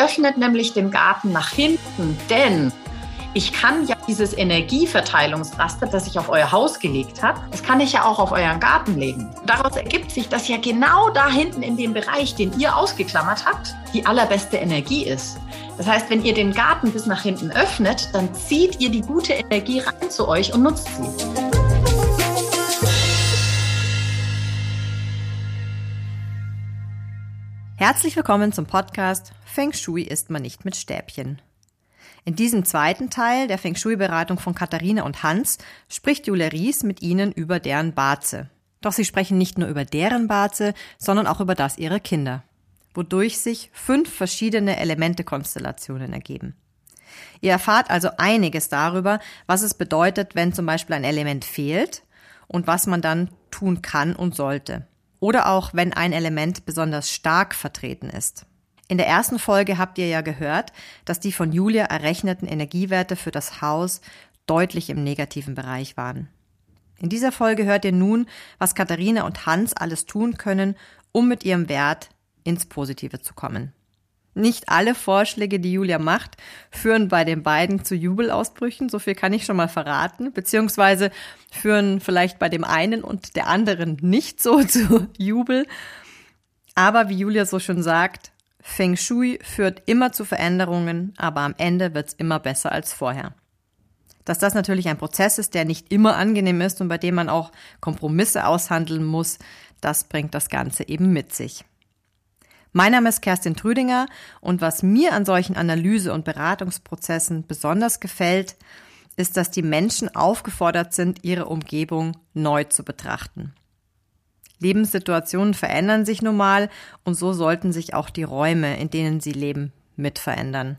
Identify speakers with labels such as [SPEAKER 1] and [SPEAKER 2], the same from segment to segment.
[SPEAKER 1] öffnet nämlich den Garten nach hinten, denn ich kann ja dieses Energieverteilungsraster, das ich auf euer Haus gelegt habe, das kann ich ja auch auf euren Garten legen. Daraus ergibt sich, dass ja genau da hinten in dem Bereich, den ihr ausgeklammert habt, die allerbeste Energie ist. Das heißt, wenn ihr den Garten bis nach hinten öffnet, dann zieht ihr die gute Energie rein zu euch und nutzt sie.
[SPEAKER 2] Herzlich willkommen zum Podcast Feng Shui isst man nicht mit Stäbchen. In diesem zweiten Teil der Feng Shui-Beratung von Katharina und Hans spricht Julia Ries mit ihnen über deren Barze. Doch sie sprechen nicht nur über deren Barze, sondern auch über das ihrer Kinder, wodurch sich fünf verschiedene Elemente-Konstellationen ergeben. Ihr erfahrt also einiges darüber, was es bedeutet, wenn zum Beispiel ein Element fehlt und was man dann tun kann und sollte. Oder auch, wenn ein Element besonders stark vertreten ist. In der ersten Folge habt ihr ja gehört, dass die von Julia errechneten Energiewerte für das Haus deutlich im negativen Bereich waren. In dieser Folge hört ihr nun, was Katharina und Hans alles tun können, um mit ihrem Wert ins Positive zu kommen. Nicht alle Vorschläge, die Julia macht, führen bei den beiden zu Jubelausbrüchen, so viel kann ich schon mal verraten, beziehungsweise führen vielleicht bei dem einen und der anderen nicht so zu Jubel. Aber wie Julia so schon sagt, Feng Shui führt immer zu Veränderungen, aber am Ende wird's immer besser als vorher. Dass das natürlich ein Prozess ist, der nicht immer angenehm ist und bei dem man auch Kompromisse aushandeln muss, das bringt das Ganze eben mit sich. Mein Name ist Kerstin Trüdinger und was mir an solchen Analyse- und Beratungsprozessen besonders gefällt, ist, dass die Menschen aufgefordert sind, ihre Umgebung neu zu betrachten. Lebenssituationen verändern sich nun mal und so sollten sich auch die Räume, in denen sie leben, mit verändern.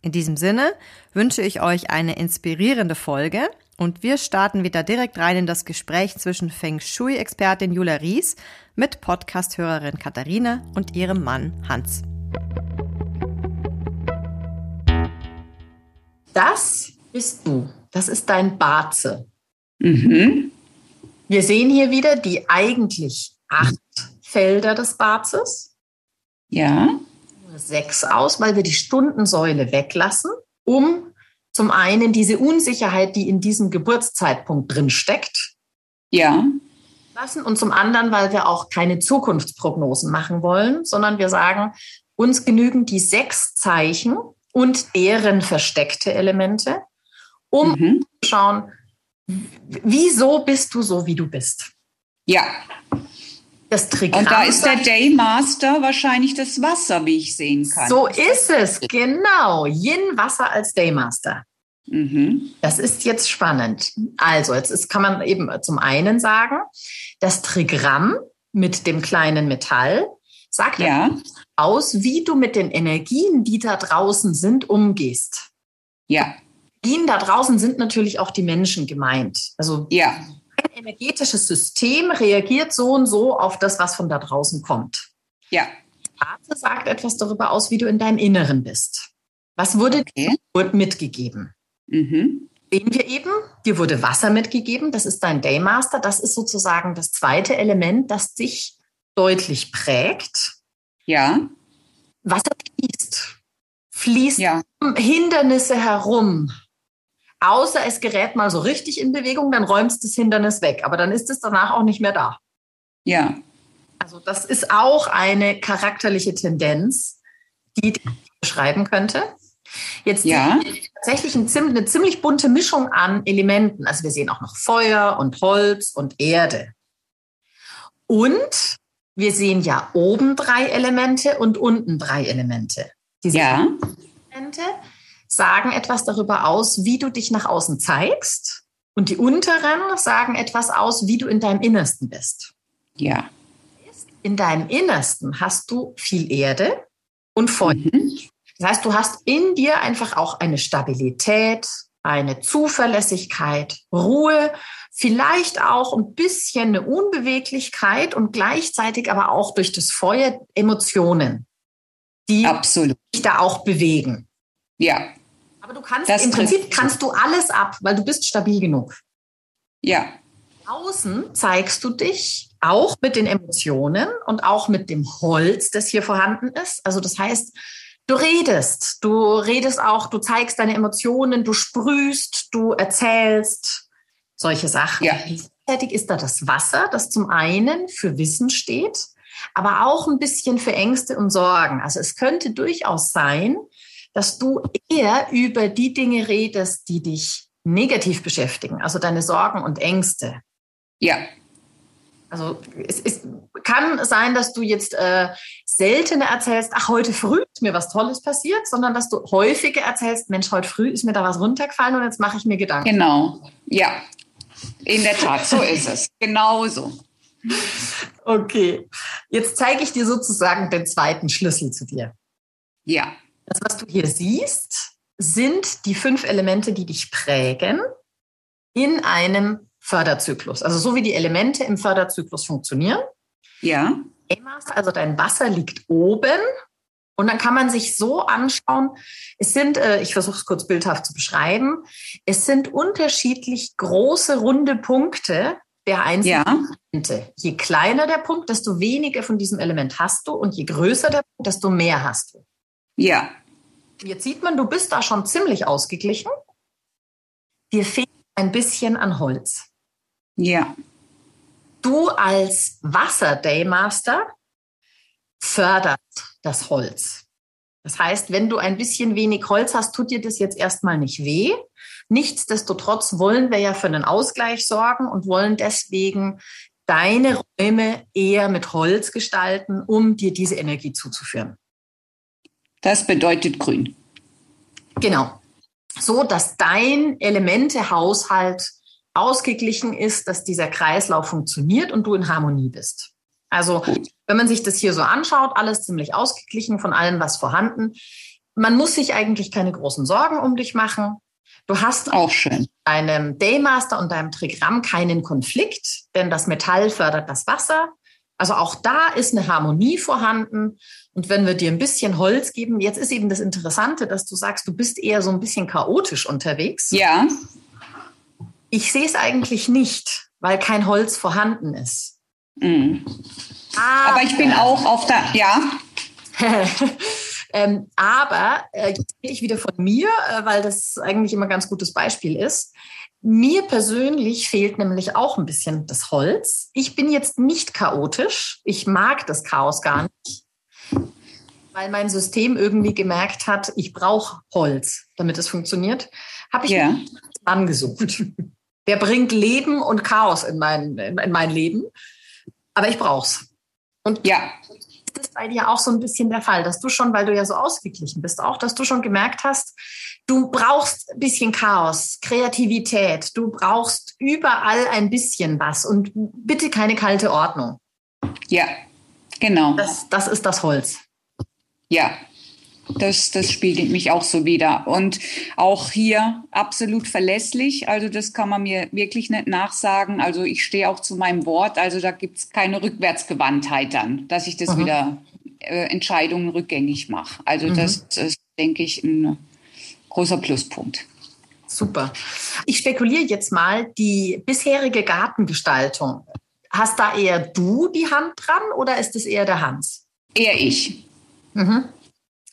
[SPEAKER 2] In diesem Sinne wünsche ich euch eine inspirierende Folge und wir starten wieder direkt rein in das Gespräch zwischen Feng Shui-Expertin Julia Ries mit Podcast-Hörerin Katharina und ihrem Mann Hans.
[SPEAKER 1] Das bist du. Das ist dein Barze. Mhm. Wir sehen hier wieder die eigentlich acht Felder des Barzes.
[SPEAKER 3] Ja.
[SPEAKER 1] Sechs aus, weil wir die Stundensäule weglassen, um zum einen diese Unsicherheit, die in diesem Geburtszeitpunkt drin steckt,
[SPEAKER 3] ja.
[SPEAKER 1] lassen und zum anderen, weil wir auch keine Zukunftsprognosen machen wollen, sondern wir sagen, uns genügen die sechs Zeichen und deren versteckte Elemente, um mhm. zu schauen, wieso bist du so, wie du bist?
[SPEAKER 3] Ja.
[SPEAKER 1] Das Trigramm
[SPEAKER 3] Und da ist der Daymaster wahrscheinlich das Wasser, wie ich sehen kann.
[SPEAKER 1] So ist es, genau. Yin Wasser als Daymaster. Mhm. Das ist jetzt spannend. Also, jetzt ist, kann man eben zum einen sagen, das Trigramm mit dem kleinen Metall sagt ja. aus, wie du mit den Energien, die da draußen sind, umgehst.
[SPEAKER 3] Ja.
[SPEAKER 1] Ihnen da draußen sind natürlich auch die Menschen gemeint. Also
[SPEAKER 3] ja.
[SPEAKER 1] Ein energetisches System reagiert so und so auf das, was von da draußen kommt.
[SPEAKER 3] Ja.
[SPEAKER 1] Karte sagt etwas darüber aus, wie du in deinem Inneren bist. Was wurde okay. dir mitgegeben? Mhm. Sehen wir eben, dir wurde Wasser mitgegeben, das ist dein Daymaster, das ist sozusagen das zweite Element, das dich deutlich prägt.
[SPEAKER 3] Ja.
[SPEAKER 1] Wasser fließt, fließt ja. um Hindernisse herum, Außer es gerät mal so richtig in Bewegung, dann räumst das Hindernis weg. Aber dann ist es danach auch nicht mehr da.
[SPEAKER 3] Ja.
[SPEAKER 1] Also das ist auch eine charakterliche Tendenz, die ich beschreiben könnte. Jetzt
[SPEAKER 3] ja.
[SPEAKER 1] tatsächlich eine ziemlich bunte Mischung an Elementen. Also wir sehen auch noch Feuer und Holz und Erde. Und wir sehen ja oben drei Elemente und unten drei Elemente.
[SPEAKER 3] Diese ja.
[SPEAKER 1] Elemente sagen etwas darüber aus, wie du dich nach außen zeigst. Und die unteren sagen etwas aus, wie du in deinem Innersten bist.
[SPEAKER 3] Ja.
[SPEAKER 1] In deinem Innersten hast du viel Erde und Feuer. Mhm. Das heißt, du hast in dir einfach auch eine Stabilität, eine Zuverlässigkeit, Ruhe, vielleicht auch ein bisschen eine Unbeweglichkeit und gleichzeitig aber auch durch das Feuer Emotionen, die
[SPEAKER 3] Absolut.
[SPEAKER 1] dich da auch bewegen.
[SPEAKER 3] Ja.
[SPEAKER 1] Aber du kannst das im Prinzip kannst du alles ab, weil du bist stabil genug.
[SPEAKER 3] Ja.
[SPEAKER 1] Außen zeigst du dich auch mit den Emotionen und auch mit dem Holz, das hier vorhanden ist. Also das heißt, Du redest, du redest auch, du zeigst deine Emotionen, du sprühst, du erzählst solche Sachen.
[SPEAKER 3] Ja.
[SPEAKER 1] Gleichzeitig ist da das Wasser, das zum einen für Wissen steht, aber auch ein bisschen für Ängste und Sorgen. Also es könnte durchaus sein, dass du eher über die Dinge redest, die dich negativ beschäftigen, also deine Sorgen und Ängste.
[SPEAKER 3] Ja.
[SPEAKER 1] Also es, es kann sein, dass du jetzt äh, seltener erzählst, ach, heute früh ist mir was Tolles passiert, sondern dass du häufiger erzählst, Mensch, heute früh ist mir da was runtergefallen und jetzt mache ich mir Gedanken.
[SPEAKER 3] Genau. Ja. In der Tat, so ist es. Genauso.
[SPEAKER 1] Okay, jetzt zeige ich dir sozusagen den zweiten Schlüssel zu dir.
[SPEAKER 3] Ja.
[SPEAKER 1] Das, was du hier siehst, sind die fünf Elemente, die dich prägen in einem Förderzyklus. Also so wie die Elemente im Förderzyklus funktionieren.
[SPEAKER 3] Ja.
[SPEAKER 1] Emas, also dein Wasser liegt oben. Und dann kann man sich so anschauen, es sind, äh, ich versuche es kurz bildhaft zu beschreiben, es sind unterschiedlich große runde Punkte der einzelnen
[SPEAKER 3] Ja.
[SPEAKER 1] Elemente. Je kleiner der Punkt, desto weniger von diesem Element hast du und je größer der Punkt, desto mehr hast du.
[SPEAKER 3] Ja.
[SPEAKER 1] Jetzt sieht man, du bist da schon ziemlich ausgeglichen. Dir fehlt ein bisschen an Holz.
[SPEAKER 3] Ja.
[SPEAKER 1] Du als Wasser-Daymaster förderst das Holz. Das heißt, wenn du ein bisschen wenig Holz hast, tut dir das jetzt erstmal nicht weh. Nichtsdestotrotz wollen wir ja für einen Ausgleich sorgen und wollen deswegen deine Räume eher mit Holz gestalten, um dir diese Energie zuzuführen.
[SPEAKER 3] Das bedeutet grün.
[SPEAKER 1] Genau. So, dass dein Elementehaushalt ausgeglichen ist, dass dieser Kreislauf funktioniert und du in Harmonie bist. Also,
[SPEAKER 3] Gut.
[SPEAKER 1] wenn man sich das hier so anschaut, alles ziemlich ausgeglichen von allem, was vorhanden. Man muss sich eigentlich keine großen Sorgen um dich machen. Du hast
[SPEAKER 3] Auch schön.
[SPEAKER 1] deinem Daymaster und deinem Trigramm keinen Konflikt, denn das Metall fördert das Wasser. Also auch da ist eine Harmonie vorhanden. Und wenn wir dir ein bisschen Holz geben, jetzt ist eben das Interessante, dass du sagst, du bist eher so ein bisschen chaotisch unterwegs.
[SPEAKER 3] Ja.
[SPEAKER 1] Ich sehe es eigentlich nicht, weil kein Holz vorhanden ist.
[SPEAKER 3] Mhm. Aber ich bin auch auf der, ja,
[SPEAKER 1] ähm, aber äh, jetzt rede ich wieder von mir, äh, weil das eigentlich immer ein ganz gutes Beispiel ist. Mir persönlich fehlt nämlich auch ein bisschen das Holz. Ich bin jetzt nicht chaotisch. Ich mag das Chaos gar nicht, weil mein System irgendwie gemerkt hat, ich brauche Holz, damit es funktioniert. Habe ich
[SPEAKER 3] Ja.
[SPEAKER 1] mir einen Mann gesucht. Der bringt Leben und Chaos in mein, in mein Leben. Aber ich brauch's. Und
[SPEAKER 3] ja,
[SPEAKER 1] ist das bei dir auch so ein bisschen der Fall, dass du schon, weil du ja so ausgeglichen bist, auch, dass du schon gemerkt hast, du brauchst ein bisschen Chaos, Kreativität, du brauchst überall ein bisschen was und bitte keine kalte Ordnung.
[SPEAKER 3] ja, genau.
[SPEAKER 1] Das, das ist das Holz.
[SPEAKER 3] Ja, das, das spiegelt mich auch so wieder. Und auch hier absolut verlässlich. Also das kann man mir wirklich nicht nachsagen. Also ich stehe auch zu meinem Wort. Also da gibt es keine Rückwärtsgewandtheit dann, dass ich das
[SPEAKER 1] Mhm.
[SPEAKER 3] wieder äh, Entscheidungen rückgängig mache. Also
[SPEAKER 1] Mhm.
[SPEAKER 3] das, das denke ich, ein großer Pluspunkt.
[SPEAKER 1] Super. Ich spekuliere jetzt mal die bisherige Gartengestaltung. Hast da eher du die Hand dran oder ist es eher der Hans?
[SPEAKER 3] Eher ich.
[SPEAKER 1] Mhm.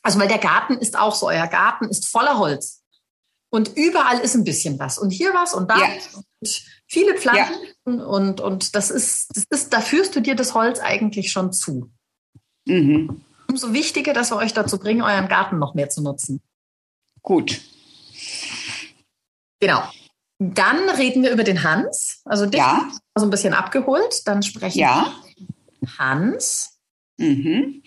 [SPEAKER 1] Also, weil der Garten ist auch so, euer Garten ist voller Holz. Und überall ist ein bisschen was. Und hier was und da.
[SPEAKER 3] Ja.
[SPEAKER 1] Und viele Pflanzen. Und, und das ist, das ist, da führst du dir das Holz eigentlich schon zu.
[SPEAKER 3] Mhm.
[SPEAKER 1] Umso wichtiger, dass wir euch dazu bringen, euren Garten noch mehr zu nutzen.
[SPEAKER 3] Gut.
[SPEAKER 1] Genau. Dann reden wir über den Hans. Also dich
[SPEAKER 3] Ja.
[SPEAKER 1] so ein bisschen abgeholt. Dann sprechen
[SPEAKER 3] Ja.
[SPEAKER 1] wir Hans.
[SPEAKER 3] Mhm.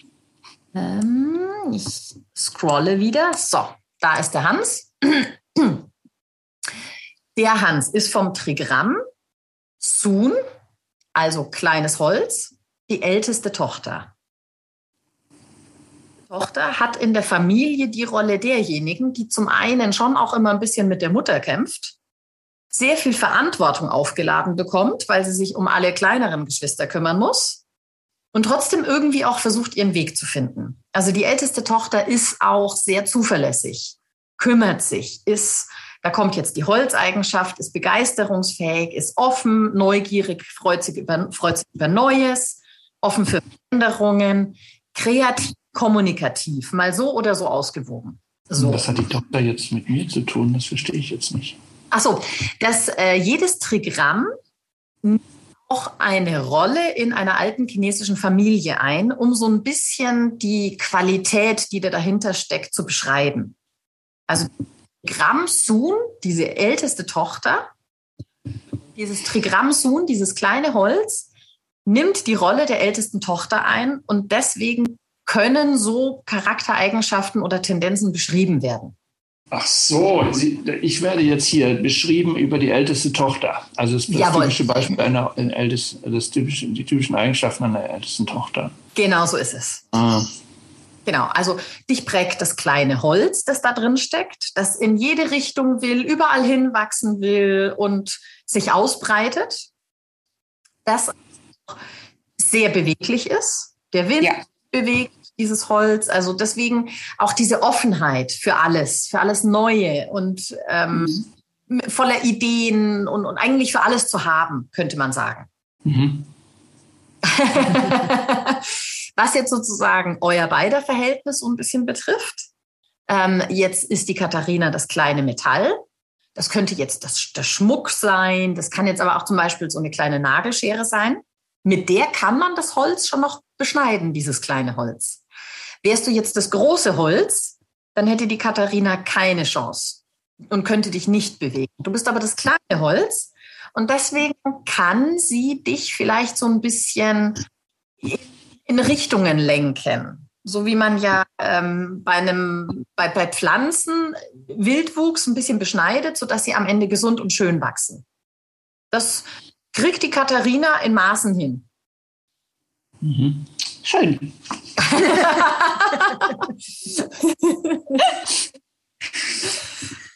[SPEAKER 1] Ähm, ich scrolle wieder. So, da ist der Hans. Der Hans ist vom Trigramm Sun, also kleines Holz, die älteste Tochter. Tochter hat in der Familie die Rolle derjenigen, die zum einen schon auch immer ein bisschen mit der Mutter kämpft, sehr viel Verantwortung aufgeladen bekommt, weil sie sich um alle kleineren Geschwister kümmern muss und trotzdem irgendwie auch versucht, ihren Weg zu finden. Also die älteste Tochter ist auch sehr zuverlässig, kümmert sich, ist, da kommt jetzt die Holzeigenschaft, ist begeisterungsfähig, ist offen, neugierig, freut sich über, freut sich über Neues, offen für Veränderungen, kreativ kommunikativ, mal so oder so ausgewogen. So.
[SPEAKER 4] Was hat die Tochter jetzt mit mir zu tun? Das verstehe ich jetzt nicht.
[SPEAKER 1] Achso, dass äh, jedes Trigramm auch eine Rolle in einer alten chinesischen Familie ein, um so ein bisschen die Qualität, die da dahinter steckt, zu beschreiben. Also Trigramm Sun, diese älteste Tochter, dieses Trigramm Sun, dieses kleine Holz, nimmt die Rolle der ältesten Tochter ein und deswegen können so Charaktereigenschaften oder Tendenzen beschrieben werden.
[SPEAKER 4] Ach so, ich werde jetzt hier beschrieben über die älteste Tochter. Also das, das typische Beispiel einer ältesten, das typische, die typischen Eigenschaften einer ältesten Tochter.
[SPEAKER 1] Genau so ist es. Ah. Genau, also dich prägt das kleine Holz, das da drin steckt, das in jede Richtung will, überall hinwachsen will und sich ausbreitet. Das sehr beweglich ist. Der Wind ja. Bewegt dieses Holz. Also deswegen auch diese Offenheit für alles, für alles Neue und ähm, mhm. voller Ideen und, und, eigentlich für alles zu haben, könnte man sagen. Mhm. Was jetzt sozusagen euer beider Verhältnis so ein bisschen betrifft. Ähm, jetzt ist die Katharina das kleine Metall. Das könnte jetzt das, der Schmuck sein. Das kann jetzt aber auch zum Beispiel so eine kleine Nagelschere sein. Mit der kann man das Holz schon noch beschneiden, dieses kleine Holz. Wärst du jetzt das große Holz, dann hätte die Katharina keine Chance und könnte dich nicht bewegen. Du bist aber das kleine Holz und deswegen kann sie dich vielleicht so ein bisschen in Richtungen lenken. So wie man ja ähm, bei einem bei, bei Pflanzen Wildwuchs ein bisschen beschneidet, sodass sie am Ende gesund und schön wachsen. Das kriegt die Katharina in Maßen hin.
[SPEAKER 4] Mhm. Schön.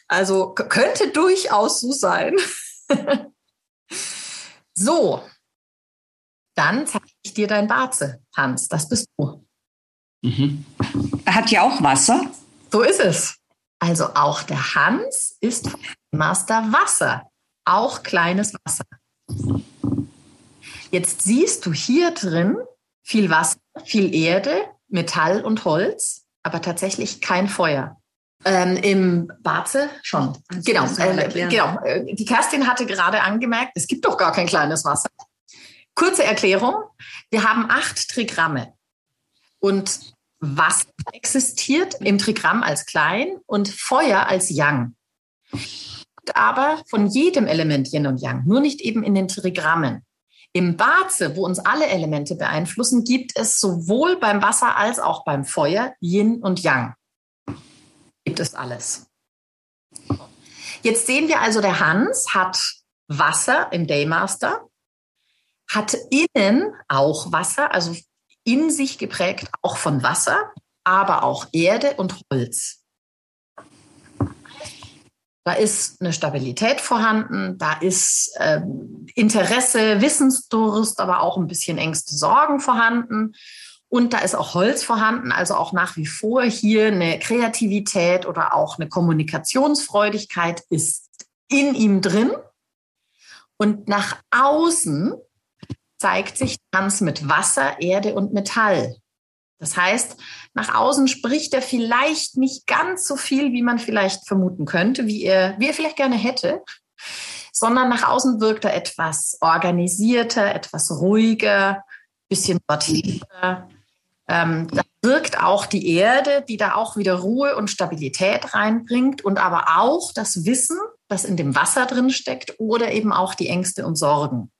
[SPEAKER 1] also könnte durchaus so sein. so, dann zeige ich dir dein Barze, Hans. Das bist du.
[SPEAKER 3] Mhm. Er hat ja auch Wasser.
[SPEAKER 1] So ist es. Also auch der Hans ist Master Wasser, auch kleines Wasser. Jetzt siehst du hier drin viel Wasser, viel Erde, Metall und Holz, aber tatsächlich kein Feuer. Ähm, Im Barze schon. Genau, äh, genau. Äh, die Kerstin hatte gerade angemerkt, es gibt doch gar kein kleines Wasser. Kurze Erklärung. Wir haben acht Trigramme. Und Wasser existiert im Trigramm als klein und Feuer als Yang. Aber von jedem Element Yin und Yang, nur nicht eben in den Trigrammen. Im Baze, wo uns alle Elemente beeinflussen, gibt es sowohl beim Wasser als auch beim Feuer Yin und Yang. Gibt es alles. Jetzt sehen wir also, der Hans hat Wasser im Daymaster, hat innen auch Wasser, also in sich geprägt auch von Wasser, aber auch Erde und Holz. Da ist eine Stabilität vorhanden, da ist ähm, Interesse, Wissensdurst, aber auch ein bisschen Ängste, Sorgen vorhanden. Und da ist auch Holz vorhanden, also auch nach wie vor hier eine Kreativität oder auch eine Kommunikationsfreudigkeit ist in ihm drin. Und nach außen zeigt sich Tanz mit Wasser, Erde und Metall. Das heißt, nach außen spricht er vielleicht nicht ganz so viel, wie man vielleicht vermuten könnte, wie er, wie er vielleicht gerne hätte, sondern nach außen wirkt er etwas organisierter, etwas ruhiger, bisschen sortierter. Ähm, da wirkt auch die Erde, die da auch wieder Ruhe und Stabilität reinbringt und aber auch das Wissen, das in dem Wasser drin steckt oder eben auch die Ängste und Sorgen.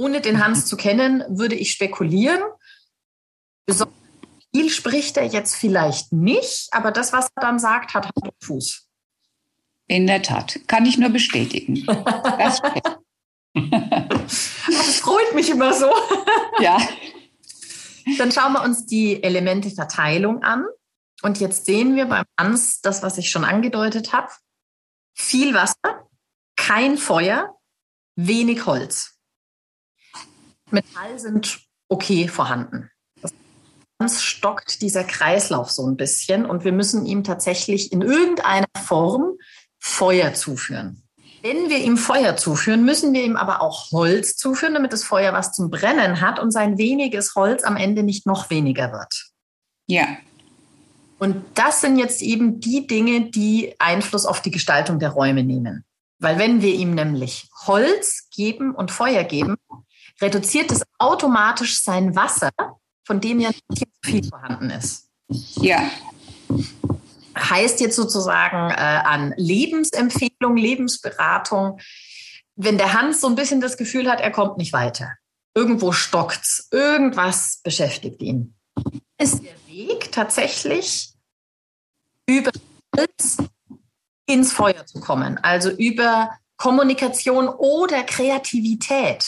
[SPEAKER 1] Ohne den Hans zu kennen, würde ich spekulieren. Besonders viel spricht er jetzt vielleicht nicht, aber das, was er dann sagt, hat Hand und Fuß.
[SPEAKER 3] In der Tat, kann ich nur bestätigen.
[SPEAKER 1] Das, das freut mich immer so.
[SPEAKER 3] Ja.
[SPEAKER 1] Dann schauen wir uns die Elementeverteilung an. Und jetzt sehen wir beim Hans das, was ich schon angedeutet habe. Viel Wasser, kein Feuer, wenig Holz. Metall sind okay vorhanden. Sonst stockt dieser Kreislauf so ein bisschen und wir müssen ihm tatsächlich in irgendeiner Form Feuer zuführen. Wenn wir ihm Feuer zuführen, müssen wir ihm aber auch Holz zuführen, damit das Feuer was zum Brennen hat und sein weniges Holz am Ende nicht noch weniger wird.
[SPEAKER 3] Ja.
[SPEAKER 1] Und das sind jetzt eben die Dinge, die Einfluss auf die Gestaltung der Räume nehmen. Weil wenn wir ihm nämlich Holz geben und Feuer geben, reduziert es automatisch sein Wasser, von dem ja nicht viel vorhanden ist.
[SPEAKER 3] Ja
[SPEAKER 1] heißt jetzt sozusagen äh, an Lebensempfehlung, Lebensberatung, wenn der Hans so ein bisschen das Gefühl hat, er kommt nicht weiter. Irgendwo stockt's, irgendwas beschäftigt ihn. Ist der Weg tatsächlich über ins Feuer zu kommen, also über Kommunikation oder Kreativität.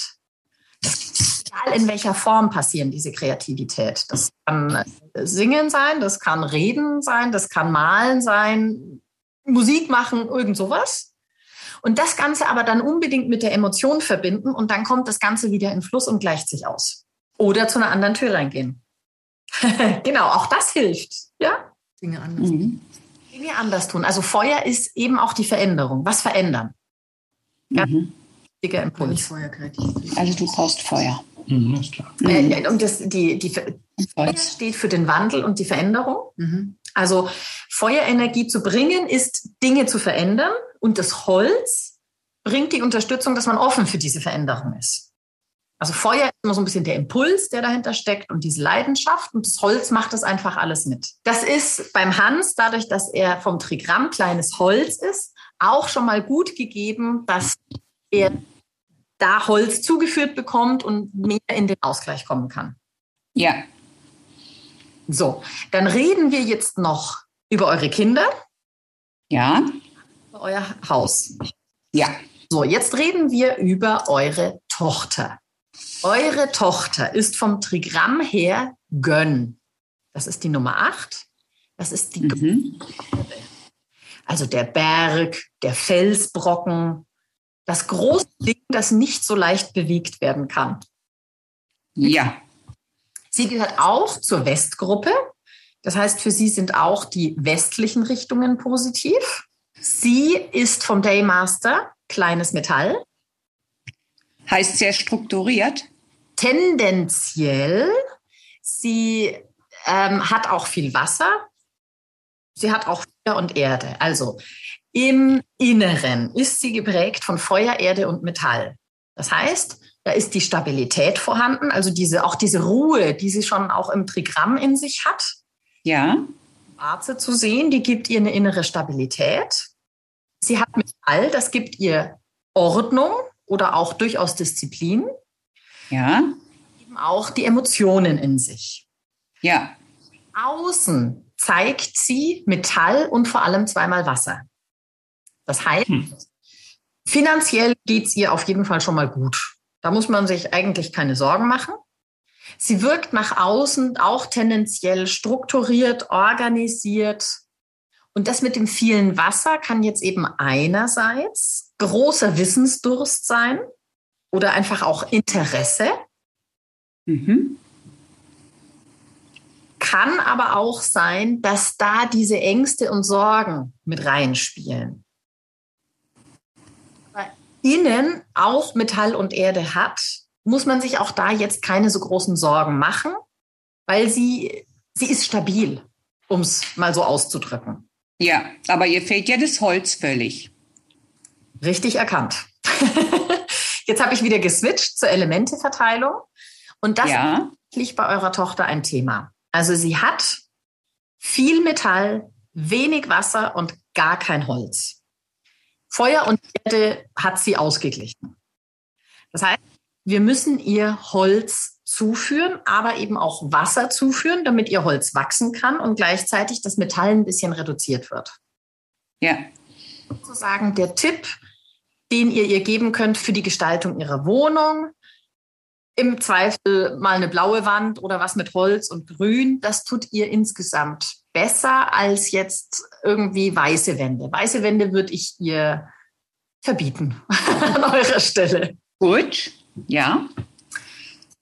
[SPEAKER 1] Egal in welcher Form passieren diese Kreativität. Das kann Singen sein, das kann Reden sein, das kann Malen sein, Musik machen, irgend sowas. Und das Ganze aber dann unbedingt mit der Emotion verbinden und dann kommt das Ganze wieder in Fluss und gleicht sich aus. Oder zu einer anderen Tür reingehen. genau, auch das hilft. Ja?
[SPEAKER 2] Dinge anders. Mhm.
[SPEAKER 1] Dinge anders tun. Also Feuer ist eben auch die Veränderung. Was verändern?
[SPEAKER 3] Ganz mhm.
[SPEAKER 1] Wichtiger Impuls.
[SPEAKER 3] Also du brauchst Feuer.
[SPEAKER 1] Mhm, ist klar. Äh, und das, die, die Feuer steht für den Wandel und die Veränderung. Mhm. Also Feuerenergie zu bringen, ist Dinge zu verändern und das Holz bringt die Unterstützung, dass man offen für diese Veränderung ist. Also Feuer ist immer so ein bisschen der Impuls, der dahinter steckt und diese Leidenschaft und das Holz macht das einfach alles mit. Das ist beim Hans, dadurch, dass er vom Trigramm kleines Holz ist, auch schon mal gut gegeben, dass er da Holz zugeführt bekommt und mehr in den Ausgleich kommen kann.
[SPEAKER 3] Ja.
[SPEAKER 1] So, dann reden wir jetzt noch über eure Kinder.
[SPEAKER 3] Ja.
[SPEAKER 1] Über euer Haus.
[SPEAKER 3] Ja.
[SPEAKER 1] So, jetzt reden wir über eure Tochter. Eure Tochter ist vom Trigramm her Gönn. Das ist die Nummer 8. Das ist die mhm. Also der Berg, der Felsbrocken, das große Ding, das nicht so leicht bewegt werden kann.
[SPEAKER 3] Ja.
[SPEAKER 1] Sie gehört auch zur Westgruppe. Das heißt, für sie sind auch die westlichen Richtungen positiv. Sie ist vom Daymaster kleines Metall.
[SPEAKER 3] Heißt sehr strukturiert?
[SPEAKER 1] Tendenziell. Sie ähm, hat auch viel Wasser. Sie hat auch Feuer und Erde. Also im Inneren ist sie geprägt von Feuer, Erde und Metall. Das heißt, da ist die Stabilität vorhanden, also diese, auch diese Ruhe, die sie schon auch im Trigramm in sich hat.
[SPEAKER 3] Ja.
[SPEAKER 1] Schwarze zu sehen, die gibt ihr eine innere Stabilität. Sie hat Metall, das gibt ihr Ordnung oder auch durchaus Disziplin.
[SPEAKER 3] Ja.
[SPEAKER 1] Eben auch die Emotionen in sich.
[SPEAKER 3] Ja.
[SPEAKER 1] Außen zeigt sie Metall und vor allem zweimal Wasser. Das heißt, hm. finanziell geht es ihr auf jeden Fall schon mal gut. Da muss man sich eigentlich keine Sorgen machen. Sie wirkt nach außen auch tendenziell strukturiert, organisiert. Und das mit dem vielen Wasser kann jetzt eben einerseits großer Wissensdurst sein oder einfach auch Interesse. Mhm. Kann aber auch sein, dass da diese Ängste und Sorgen mit reinspielen innen auch Metall und Erde hat, muss man sich auch da jetzt keine so großen Sorgen machen, weil sie, sie ist stabil, um es mal so auszudrücken.
[SPEAKER 3] Ja, aber ihr fehlt ja das Holz völlig.
[SPEAKER 1] Richtig erkannt. jetzt habe ich wieder geswitcht zur Elementeverteilung. Und das ja. ist bei eurer Tochter ein Thema. Also sie hat viel Metall, wenig Wasser und gar kein Holz. Feuer und Erde hat sie ausgeglichen. Das heißt, wir müssen ihr Holz zuführen, aber eben auch Wasser zuführen, damit ihr Holz wachsen kann und gleichzeitig das Metall ein bisschen reduziert wird.
[SPEAKER 3] Ja.
[SPEAKER 1] Sozusagen der Tipp, den ihr ihr geben könnt für die Gestaltung ihrer Wohnung. Im Zweifel mal eine blaue Wand oder was mit Holz und Grün. Das tut ihr insgesamt besser als jetzt irgendwie weiße Wände. Weiße Wände würde ich ihr verbieten an eurer Stelle.
[SPEAKER 3] Gut, ja.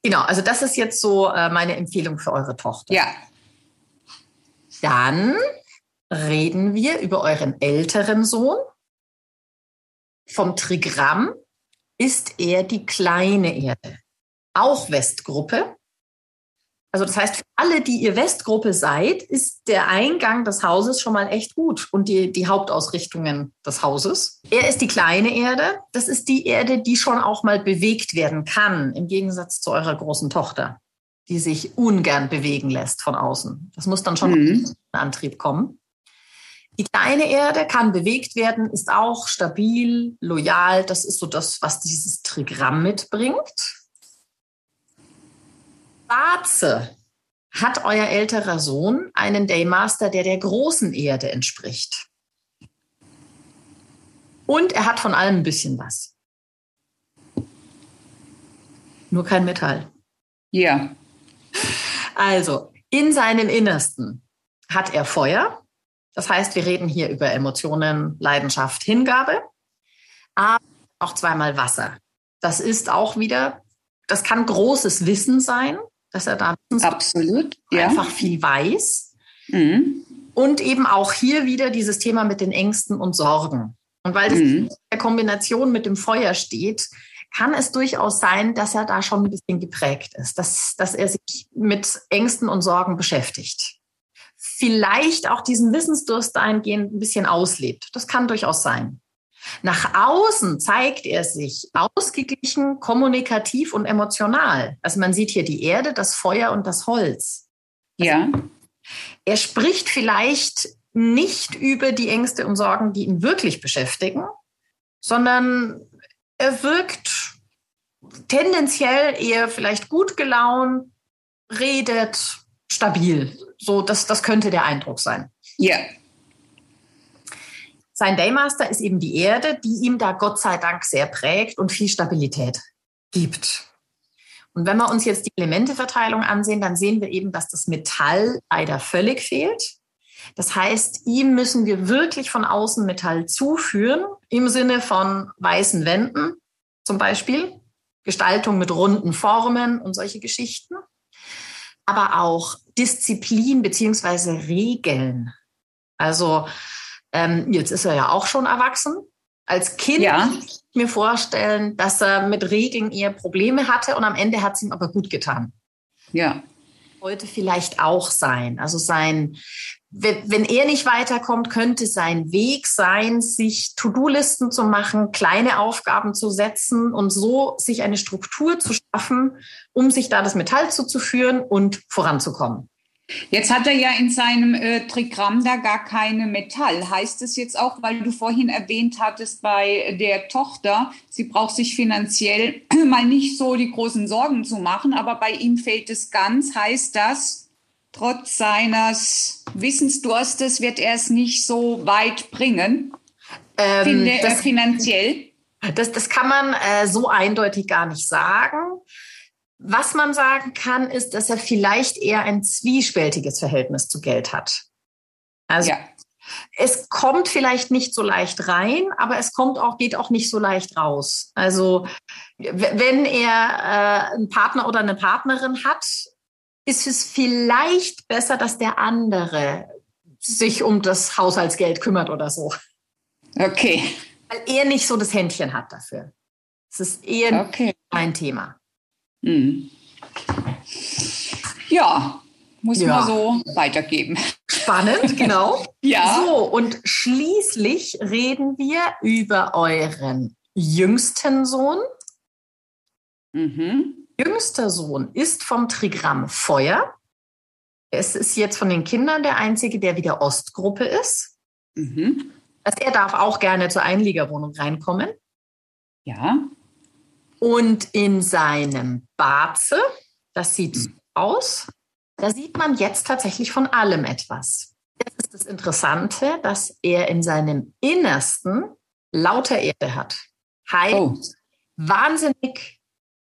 [SPEAKER 1] Genau, also das ist jetzt so äh, meine Empfehlung für eure Tochter.
[SPEAKER 3] Ja.
[SPEAKER 1] Dann reden wir über euren älteren Sohn. vom Trigramm ist er die kleine Erde. Auch Westgruppe. Also das heißt, für alle, die ihr Westgruppe seid, ist der Eingang des Hauses schon mal echt gut und die, die Hauptausrichtungen des Hauses. Er ist die kleine Erde. Das ist die Erde, die schon auch mal bewegt werden kann, im Gegensatz zu eurer großen Tochter, die sich ungern bewegen lässt von außen. Das muss dann schon mhm. Antrieb kommen. Die kleine Erde kann bewegt werden, ist auch stabil, loyal. Das ist so das, was dieses Trigramm mitbringt. Schwarze hat euer älterer Sohn einen Daymaster, der der großen Erde entspricht. Und er hat von allem ein bisschen was. Nur kein Metall.
[SPEAKER 3] Ja.
[SPEAKER 1] Also, in seinem Innersten hat er Feuer. Das heißt, wir reden hier über Emotionen, Leidenschaft, Hingabe. Aber auch zweimal Wasser. Das ist auch wieder, das kann großes Wissen sein dass er da
[SPEAKER 3] Absolut,
[SPEAKER 1] ja. einfach viel weiß. Mhm. Und eben auch hier wieder dieses Thema mit den Ängsten und Sorgen. Und weil das mhm. in der Kombination mit dem Feuer steht, kann es durchaus sein, dass er da schon ein bisschen geprägt ist, dass, dass er sich mit Ängsten und Sorgen beschäftigt. Vielleicht auch diesen Wissensdurst dahingehend ein bisschen auslebt. Das kann durchaus sein. Nach außen zeigt er sich ausgeglichen, kommunikativ und emotional. Also man sieht hier die Erde, das Feuer und das Holz.
[SPEAKER 3] Ja.
[SPEAKER 1] Er spricht vielleicht nicht über die Ängste und Sorgen, die ihn wirklich beschäftigen, sondern er wirkt tendenziell eher vielleicht gut gelaunt, redet stabil. So, das, das könnte der Eindruck sein.
[SPEAKER 3] Ja.
[SPEAKER 1] Sein Daymaster ist eben die Erde, die ihm da Gott sei Dank sehr prägt und viel Stabilität gibt. Und wenn wir uns jetzt die Elementeverteilung ansehen, dann sehen wir eben, dass das Metall leider völlig fehlt. Das heißt, ihm müssen wir wirklich von außen Metall zuführen, im Sinne von weißen Wänden zum Beispiel, Gestaltung mit runden Formen und solche Geschichten, aber auch Disziplin beziehungsweise Regeln. Also ähm, jetzt ist er ja auch schon erwachsen. Als Kind ja. kann ich mir vorstellen, dass er mit Regeln eher Probleme hatte und am Ende hat es ihm aber gut getan.
[SPEAKER 3] Ja.
[SPEAKER 1] Heute vielleicht auch sein. Also sein, wenn er nicht weiterkommt, könnte sein Weg sein, sich To-Do-Listen zu machen, kleine Aufgaben zu setzen und so sich eine Struktur zu schaffen, um sich da das Metall zuzuführen und voranzukommen.
[SPEAKER 3] Jetzt hat er ja in seinem äh, Trigramm da gar keine Metall. Heißt es jetzt auch, weil du vorhin erwähnt hattest bei der Tochter, sie braucht sich finanziell mal nicht so die großen Sorgen zu machen, aber bei ihm fehlt es ganz. Heißt das, trotz seines Wissensdurstes wird er es nicht so weit bringen? Ähm, Finde, das, finanziell?
[SPEAKER 1] Das, das kann man äh, so eindeutig gar nicht sagen. Was man sagen kann, ist, dass er vielleicht eher ein zwiespältiges Verhältnis zu Geld hat. Also ja. es kommt vielleicht nicht so leicht rein, aber es kommt auch, geht auch nicht so leicht raus. Also wenn er äh, einen Partner oder eine Partnerin hat, ist es vielleicht besser, dass der andere sich um das Haushaltsgeld kümmert oder so.
[SPEAKER 3] Okay.
[SPEAKER 1] Weil er nicht so das Händchen hat dafür. Es ist eher okay. ein Thema. Mhm.
[SPEAKER 3] Ja, muss ja. man so weitergeben.
[SPEAKER 1] Spannend, genau.
[SPEAKER 3] ja.
[SPEAKER 1] So, und schließlich reden wir über euren jüngsten Sohn. Mhm. Jüngster Sohn ist vom Trigramm Feuer. Es ist jetzt von den Kindern der einzige, der wieder Ostgruppe ist. Mhm. Also er darf auch gerne zur Einliegerwohnung reinkommen.
[SPEAKER 3] Ja.
[SPEAKER 1] Und in seinem Barze, das sieht so aus, da sieht man jetzt tatsächlich von allem etwas. Jetzt ist das Interessante, dass er in seinem Innersten lauter Erde hat. Heißt, oh. wahnsinnig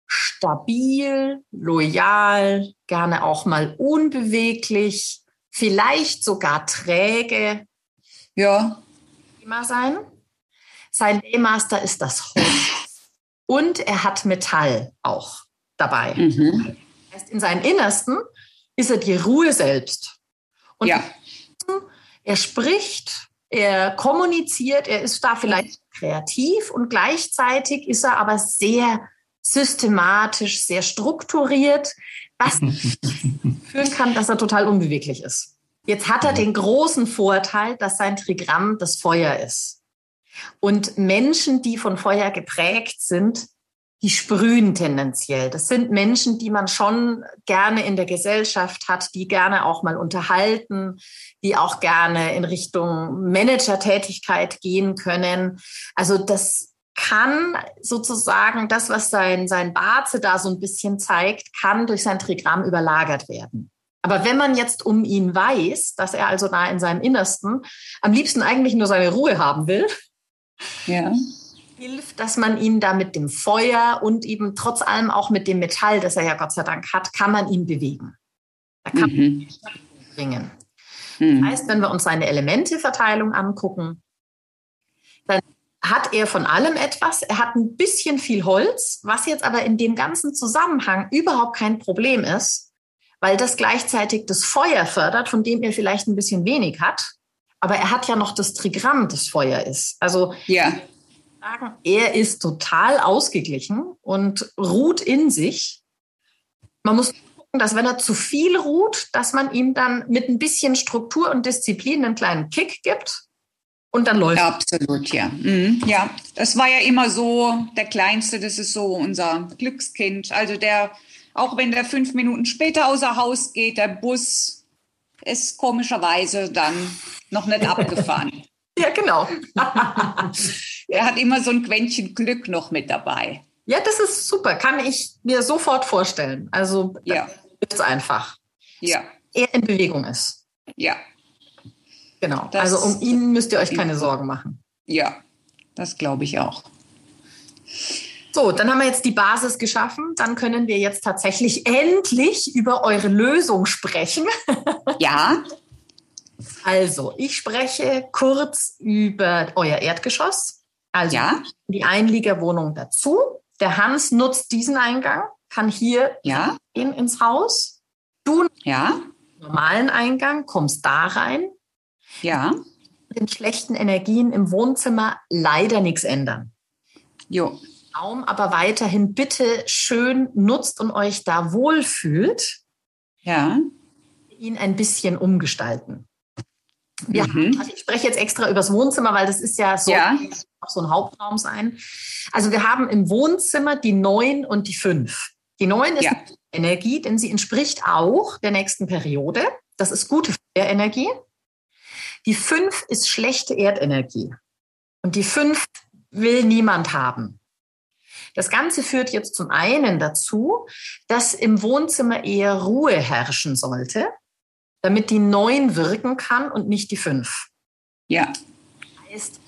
[SPEAKER 1] stabil, loyal, gerne auch mal unbeweglich, vielleicht sogar träge.
[SPEAKER 3] Ja.
[SPEAKER 1] Immer sein. Sein D-Master ist das Holz. Und er hat Metall auch dabei. Mhm. Das heißt, in seinem Innersten ist er die Ruhe selbst. Und
[SPEAKER 3] ja.
[SPEAKER 1] er spricht, er kommuniziert, er ist da vielleicht kreativ und gleichzeitig ist er aber sehr systematisch, sehr strukturiert, was führen kann, dass er total unbeweglich ist. Jetzt hat er den großen Vorteil, dass sein Trigramm das Feuer ist. Und Menschen, die von Feuer geprägt sind, die sprühen tendenziell. Das sind Menschen, die man schon gerne in der Gesellschaft hat, die gerne auch mal unterhalten, die auch gerne in Richtung Managertätigkeit gehen können. Also das kann sozusagen das, was sein, sein Barze da so ein bisschen zeigt, kann durch sein Trigramm überlagert werden. Aber wenn man jetzt um ihn weiß, dass er also da in seinem Innersten am liebsten eigentlich nur seine Ruhe haben will, ja hilft, dass man ihn da mit dem Feuer und eben trotz allem auch mit dem Metall, das er ja Gott sei Dank hat, kann man ihn bewegen. Da kann mhm. man ihn bringen. Mhm. Das heißt, wenn wir uns seine Elementeverteilung angucken, dann hat er von allem etwas. Er hat ein bisschen viel Holz, was jetzt aber in dem ganzen Zusammenhang überhaupt kein Problem ist, weil das gleichzeitig das Feuer fördert, von dem er vielleicht ein bisschen wenig hat. Aber er hat ja noch das Trigramm, das Feuer ist. Also ja sagen, er ist total ausgeglichen und ruht in sich. Man muss gucken, dass wenn er zu viel ruht, dass man ihm dann mit ein bisschen Struktur und Disziplin einen kleinen Kick gibt und dann läuft.
[SPEAKER 3] Ja, absolut, ja. Mhm. Ja, das war ja immer so, der Kleinste, das ist so unser Glückskind. Also der, auch wenn der fünf Minuten später außer Haus geht, der Bus ist komischerweise dann noch nicht abgefahren.
[SPEAKER 1] Ja, genau.
[SPEAKER 3] er hat immer so ein Quäntchen Glück noch mit dabei.
[SPEAKER 1] Ja, das ist super. Kann ich mir sofort vorstellen. Also, ja. es einfach. Ja. Er in Bewegung ist.
[SPEAKER 3] Ja.
[SPEAKER 1] Genau. Das also, um ihn müsst ihr euch keine Sorgen machen.
[SPEAKER 3] Ja, das glaube ich auch.
[SPEAKER 1] So, dann haben wir jetzt die Basis geschaffen. Dann können wir jetzt tatsächlich endlich über eure Lösung sprechen.
[SPEAKER 3] Ja.
[SPEAKER 1] Also, ich spreche kurz über euer Erdgeschoss. Also ja. die Einliegerwohnung dazu. Der Hans nutzt diesen Eingang, kann hier ja. gehen ins Haus. Du ja. normalen Eingang, kommst da rein.
[SPEAKER 3] Ja.
[SPEAKER 1] Den schlechten Energien im Wohnzimmer leider nichts ändern.
[SPEAKER 3] Jo.
[SPEAKER 1] Raum aber weiterhin bitte schön nutzt und euch da wohlfühlt.
[SPEAKER 3] Ja.
[SPEAKER 1] Ihn ein bisschen umgestalten. Ja, mhm. also ich spreche jetzt extra übers Wohnzimmer, weil das ist ja so, ja. auch so ein Hauptraum sein. Also wir haben im Wohnzimmer die neun und die fünf. Die neun ist ja. Energie, denn sie entspricht auch der nächsten Periode. Das ist gute Energie. Die fünf ist schlechte Erdenergie. Und die fünf will niemand haben. Das Ganze führt jetzt zum einen dazu, dass im Wohnzimmer eher Ruhe herrschen sollte damit die neun wirken kann und nicht die fünf.
[SPEAKER 3] Ja.
[SPEAKER 1] Das heißt,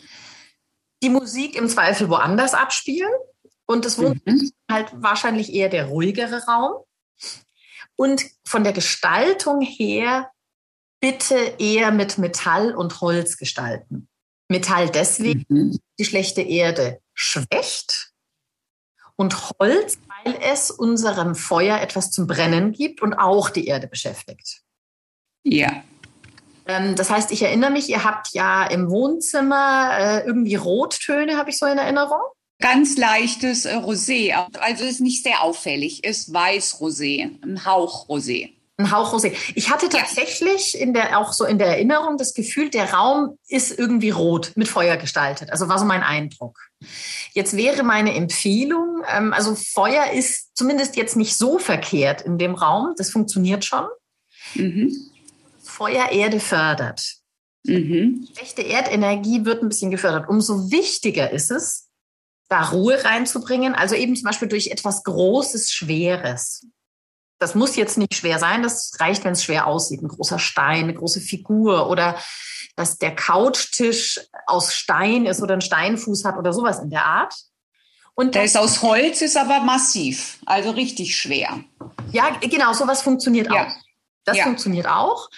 [SPEAKER 1] die Musik im Zweifel woanders abspielen und es wird mhm. halt wahrscheinlich eher der ruhigere Raum. Und von der Gestaltung her bitte eher mit Metall und Holz gestalten. Metall deswegen, mhm. die schlechte Erde schwächt und Holz, weil es unserem Feuer etwas zum Brennen gibt und auch die Erde beschäftigt.
[SPEAKER 3] Ja.
[SPEAKER 1] Ähm, das heißt, ich erinnere mich, ihr habt ja im Wohnzimmer äh, irgendwie Rottöne, habe ich so in Erinnerung.
[SPEAKER 3] Ganz leichtes äh, Rosé. Also ist nicht sehr auffällig, ist Weiß-Rosé, ein Hauch Rosé.
[SPEAKER 1] Ein Hauch Rosé. Ich hatte tatsächlich in der, auch so in der Erinnerung das Gefühl, der Raum ist irgendwie rot mit Feuer gestaltet. Also war so mein Eindruck. Jetzt wäre meine Empfehlung, ähm, also Feuer ist zumindest jetzt nicht so verkehrt in dem Raum. Das funktioniert schon. Mhm. Feuer Erde fördert. Mhm. Schlechte Erdenergie wird ein bisschen gefördert. Umso wichtiger ist es, da Ruhe reinzubringen, also eben zum Beispiel durch etwas Großes, Schweres. Das muss jetzt nicht schwer sein, das reicht, wenn es schwer aussieht. Ein großer Stein, eine große Figur oder dass der Couchtisch aus Stein ist oder einen Steinfuß hat oder sowas in der Art.
[SPEAKER 3] Und der ist aus Holz, ist aber massiv, also richtig schwer.
[SPEAKER 1] Ja, genau, sowas funktioniert ja. auch. Das ja. funktioniert auch.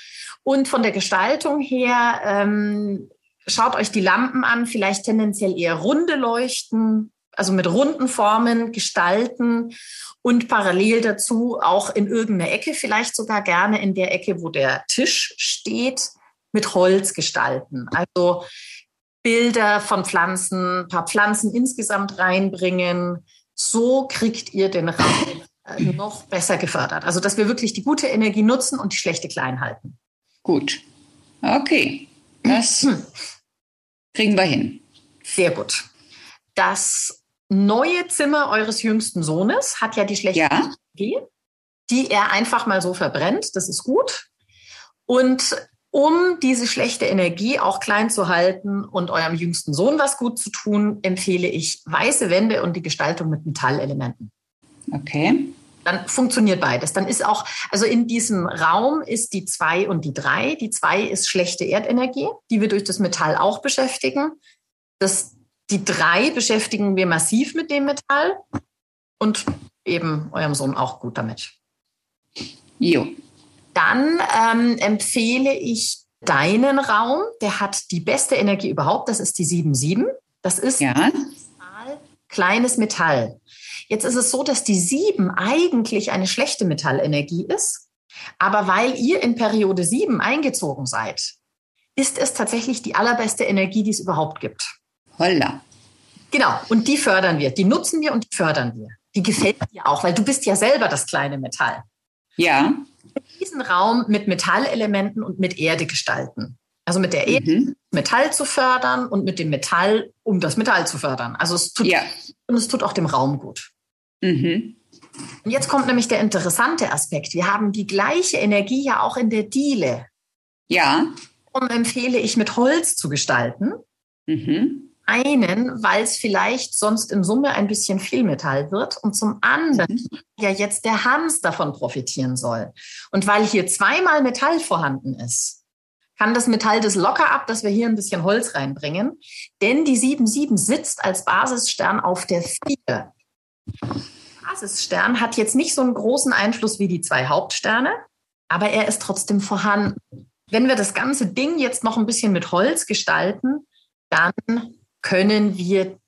[SPEAKER 1] Und von der Gestaltung her, ähm, schaut euch die Lampen an, vielleicht tendenziell eher runde Leuchten, also mit runden Formen gestalten und parallel dazu auch in irgendeiner Ecke, vielleicht sogar gerne in der Ecke, wo der Tisch steht, mit Holz gestalten. Also Bilder von Pflanzen, ein paar Pflanzen insgesamt reinbringen. So kriegt ihr den Raum äh, noch besser gefördert. Also, dass wir wirklich die gute Energie nutzen und die schlechte klein halten.
[SPEAKER 3] Gut. Okay. Das kriegen wir hin.
[SPEAKER 1] Sehr gut. Das neue Zimmer eures jüngsten Sohnes hat ja die schlechte ja. Energie, die er einfach mal so verbrennt. Das ist gut. Und um diese schlechte Energie auch klein zu halten und eurem jüngsten Sohn was gut zu tun, empfehle ich weiße Wände und die Gestaltung mit Metallelementen.
[SPEAKER 3] Okay.
[SPEAKER 1] Dann funktioniert beides. Dann ist auch, also in diesem Raum ist die 2 und die 3. Die 2 ist schlechte Erdenergie, die wir durch das Metall auch beschäftigen. Das, die 3 beschäftigen wir massiv mit dem Metall und eben eurem Sohn auch gut damit.
[SPEAKER 3] Jo.
[SPEAKER 1] Dann ähm, empfehle ich deinen Raum. Der hat die beste Energie überhaupt. Das ist die 7-7. Das ist
[SPEAKER 3] ja.
[SPEAKER 1] kleines Metall. Jetzt ist es so, dass die 7 eigentlich eine schlechte Metallenergie ist. Aber weil ihr in Periode 7 eingezogen seid, ist es tatsächlich die allerbeste Energie, die es überhaupt gibt.
[SPEAKER 3] Holla.
[SPEAKER 1] Genau, und die fördern wir, die nutzen wir und die fördern wir. Die gefällt dir auch, weil du bist ja selber das kleine Metall.
[SPEAKER 3] Ja
[SPEAKER 1] diesen Raum mit Metallelementen und mit Erde gestalten. Also mit der Erde mhm. Metall zu fördern und mit dem Metall, um das Metall zu fördern. Also es tut, ja. und es tut auch dem Raum gut.
[SPEAKER 3] Mhm.
[SPEAKER 1] Und jetzt kommt nämlich der interessante Aspekt. Wir haben die gleiche Energie ja auch in der Diele.
[SPEAKER 3] Ja.
[SPEAKER 1] Und empfehle ich mit Holz zu gestalten.
[SPEAKER 3] Mhm
[SPEAKER 1] einen, weil es vielleicht sonst in Summe ein bisschen viel Metall wird und zum anderen mhm. ja jetzt der Hans davon profitieren soll. Und weil hier zweimal Metall vorhanden ist, kann das Metall das locker ab, dass wir hier ein bisschen Holz reinbringen. Denn die 7-7 sitzt als Basisstern auf der 4. Basisstern hat jetzt nicht so einen großen Einfluss wie die zwei Hauptsterne, aber er ist trotzdem vorhanden. Wenn wir das ganze Ding jetzt noch ein bisschen mit Holz gestalten, dann können wir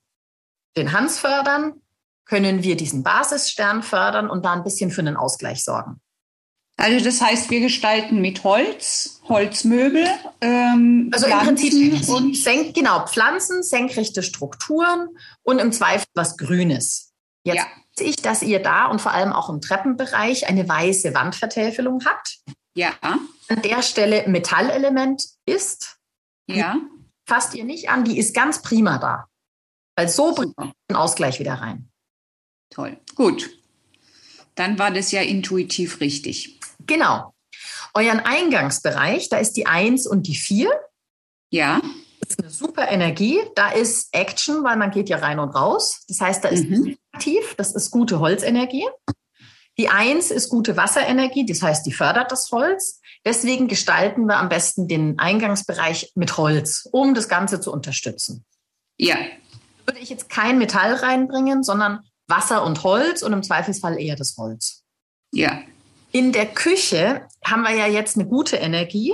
[SPEAKER 1] den Hans fördern, können wir diesen Basisstern fördern und da ein bisschen für einen Ausgleich sorgen.
[SPEAKER 3] Also das heißt, wir gestalten mit Holz, Holzmöbel, ähm,
[SPEAKER 1] also Pflanzen im Prinzip und senk, genau Pflanzen, senkrechte Strukturen und im Zweifel was Grünes. Jetzt ja. weiß ich, dass ihr da und vor allem auch im Treppenbereich eine weiße Wandvertäfelung habt.
[SPEAKER 3] Ja.
[SPEAKER 1] An der Stelle Metallelement ist.
[SPEAKER 3] Ja
[SPEAKER 1] fasst ihr nicht an, die ist ganz prima da. Weil so bringt man den Ausgleich wieder rein.
[SPEAKER 3] Toll. Gut. Dann war das ja intuitiv richtig.
[SPEAKER 1] Genau. Euren Eingangsbereich, da ist die 1 und die 4.
[SPEAKER 3] Ja.
[SPEAKER 1] Das ist eine super Energie. Da ist Action, weil man geht ja rein und raus. Das heißt, da ist mhm. aktiv, das ist gute Holzenergie. Die 1 ist gute Wasserenergie, das heißt, die fördert das Holz. Deswegen gestalten wir am besten den Eingangsbereich mit Holz, um das Ganze zu unterstützen.
[SPEAKER 3] Ja.
[SPEAKER 1] Würde ich jetzt kein Metall reinbringen, sondern Wasser und Holz und im Zweifelsfall eher das Holz.
[SPEAKER 3] Ja.
[SPEAKER 1] In der Küche haben wir ja jetzt eine gute Energie,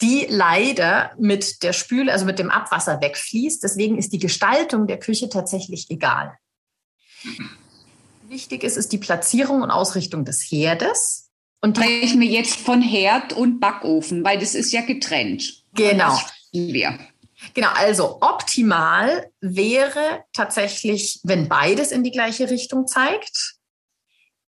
[SPEAKER 1] die leider mit der Spüle, also mit dem Abwasser wegfließt. Deswegen ist die Gestaltung der Küche tatsächlich egal. Wichtig ist, ist die Platzierung und Ausrichtung des Herdes.
[SPEAKER 3] Und sprechen wir jetzt von Herd und Backofen, weil das ist ja getrennt.
[SPEAKER 1] Genau.
[SPEAKER 3] Wir.
[SPEAKER 1] Genau, also optimal wäre tatsächlich, wenn beides in die gleiche Richtung zeigt.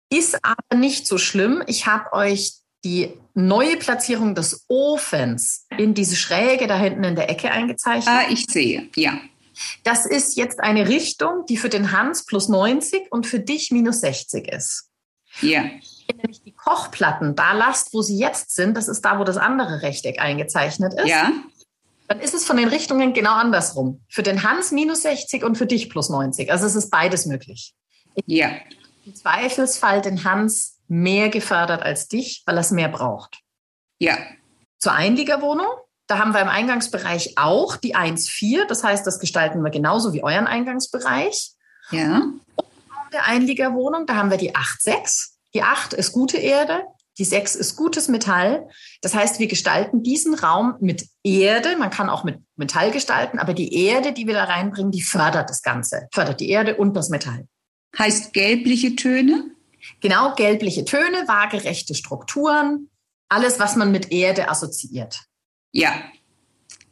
[SPEAKER 1] Ist aber nicht so schlimm. Ich habe euch die neue Platzierung des Ofens in diese Schräge da hinten in der Ecke eingezeichnet.
[SPEAKER 3] Ah, ich sehe, ja.
[SPEAKER 1] Das ist jetzt eine Richtung, die für den Hans plus 90 und für dich minus 60 ist.
[SPEAKER 3] Ja
[SPEAKER 1] ihr nämlich die Kochplatten da lasst, wo sie jetzt sind, das ist da, wo das andere Rechteck eingezeichnet ist.
[SPEAKER 3] Ja.
[SPEAKER 1] Dann ist es von den Richtungen genau andersrum. Für den Hans minus 60 und für dich plus 90. Also es ist beides möglich.
[SPEAKER 3] Ja.
[SPEAKER 1] Im Zweifelsfall den Hans mehr gefördert als dich, weil er es mehr braucht.
[SPEAKER 3] Ja.
[SPEAKER 1] Zur Einliegerwohnung, da haben wir im Eingangsbereich auch die 1,4. Das heißt, das gestalten wir genauso wie euren Eingangsbereich.
[SPEAKER 3] Ja.
[SPEAKER 1] Und der Einliegerwohnung, da haben wir die 8,6. Die acht ist gute Erde, die sechs ist gutes Metall. Das heißt, wir gestalten diesen Raum mit Erde. Man kann auch mit Metall gestalten, aber die Erde, die wir da reinbringen, die fördert das Ganze, fördert die Erde und das Metall.
[SPEAKER 3] Heißt gelbliche Töne?
[SPEAKER 1] Genau, gelbliche Töne, waagerechte Strukturen, alles, was man mit Erde assoziiert.
[SPEAKER 3] Ja.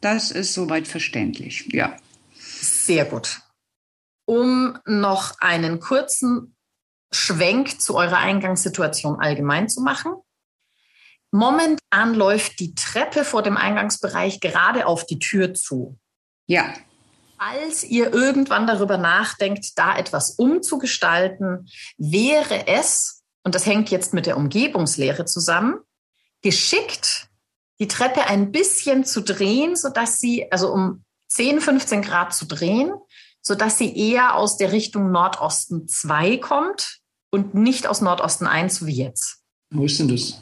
[SPEAKER 3] Das ist soweit verständlich, ja.
[SPEAKER 1] Sehr gut. Um noch einen kurzen Schwenk zu eurer Eingangssituation allgemein zu machen. Momentan läuft die Treppe vor dem Eingangsbereich gerade auf die Tür zu.
[SPEAKER 3] Ja.
[SPEAKER 1] Falls ihr irgendwann darüber nachdenkt, da etwas umzugestalten, wäre es, und das hängt jetzt mit der Umgebungslehre zusammen, geschickt, die Treppe ein bisschen zu drehen, sodass sie, also um 10, 15 Grad zu drehen, sodass sie eher aus der Richtung Nordosten 2 kommt und nicht aus Nordosten 1 wie jetzt.
[SPEAKER 4] Wo ist denn das?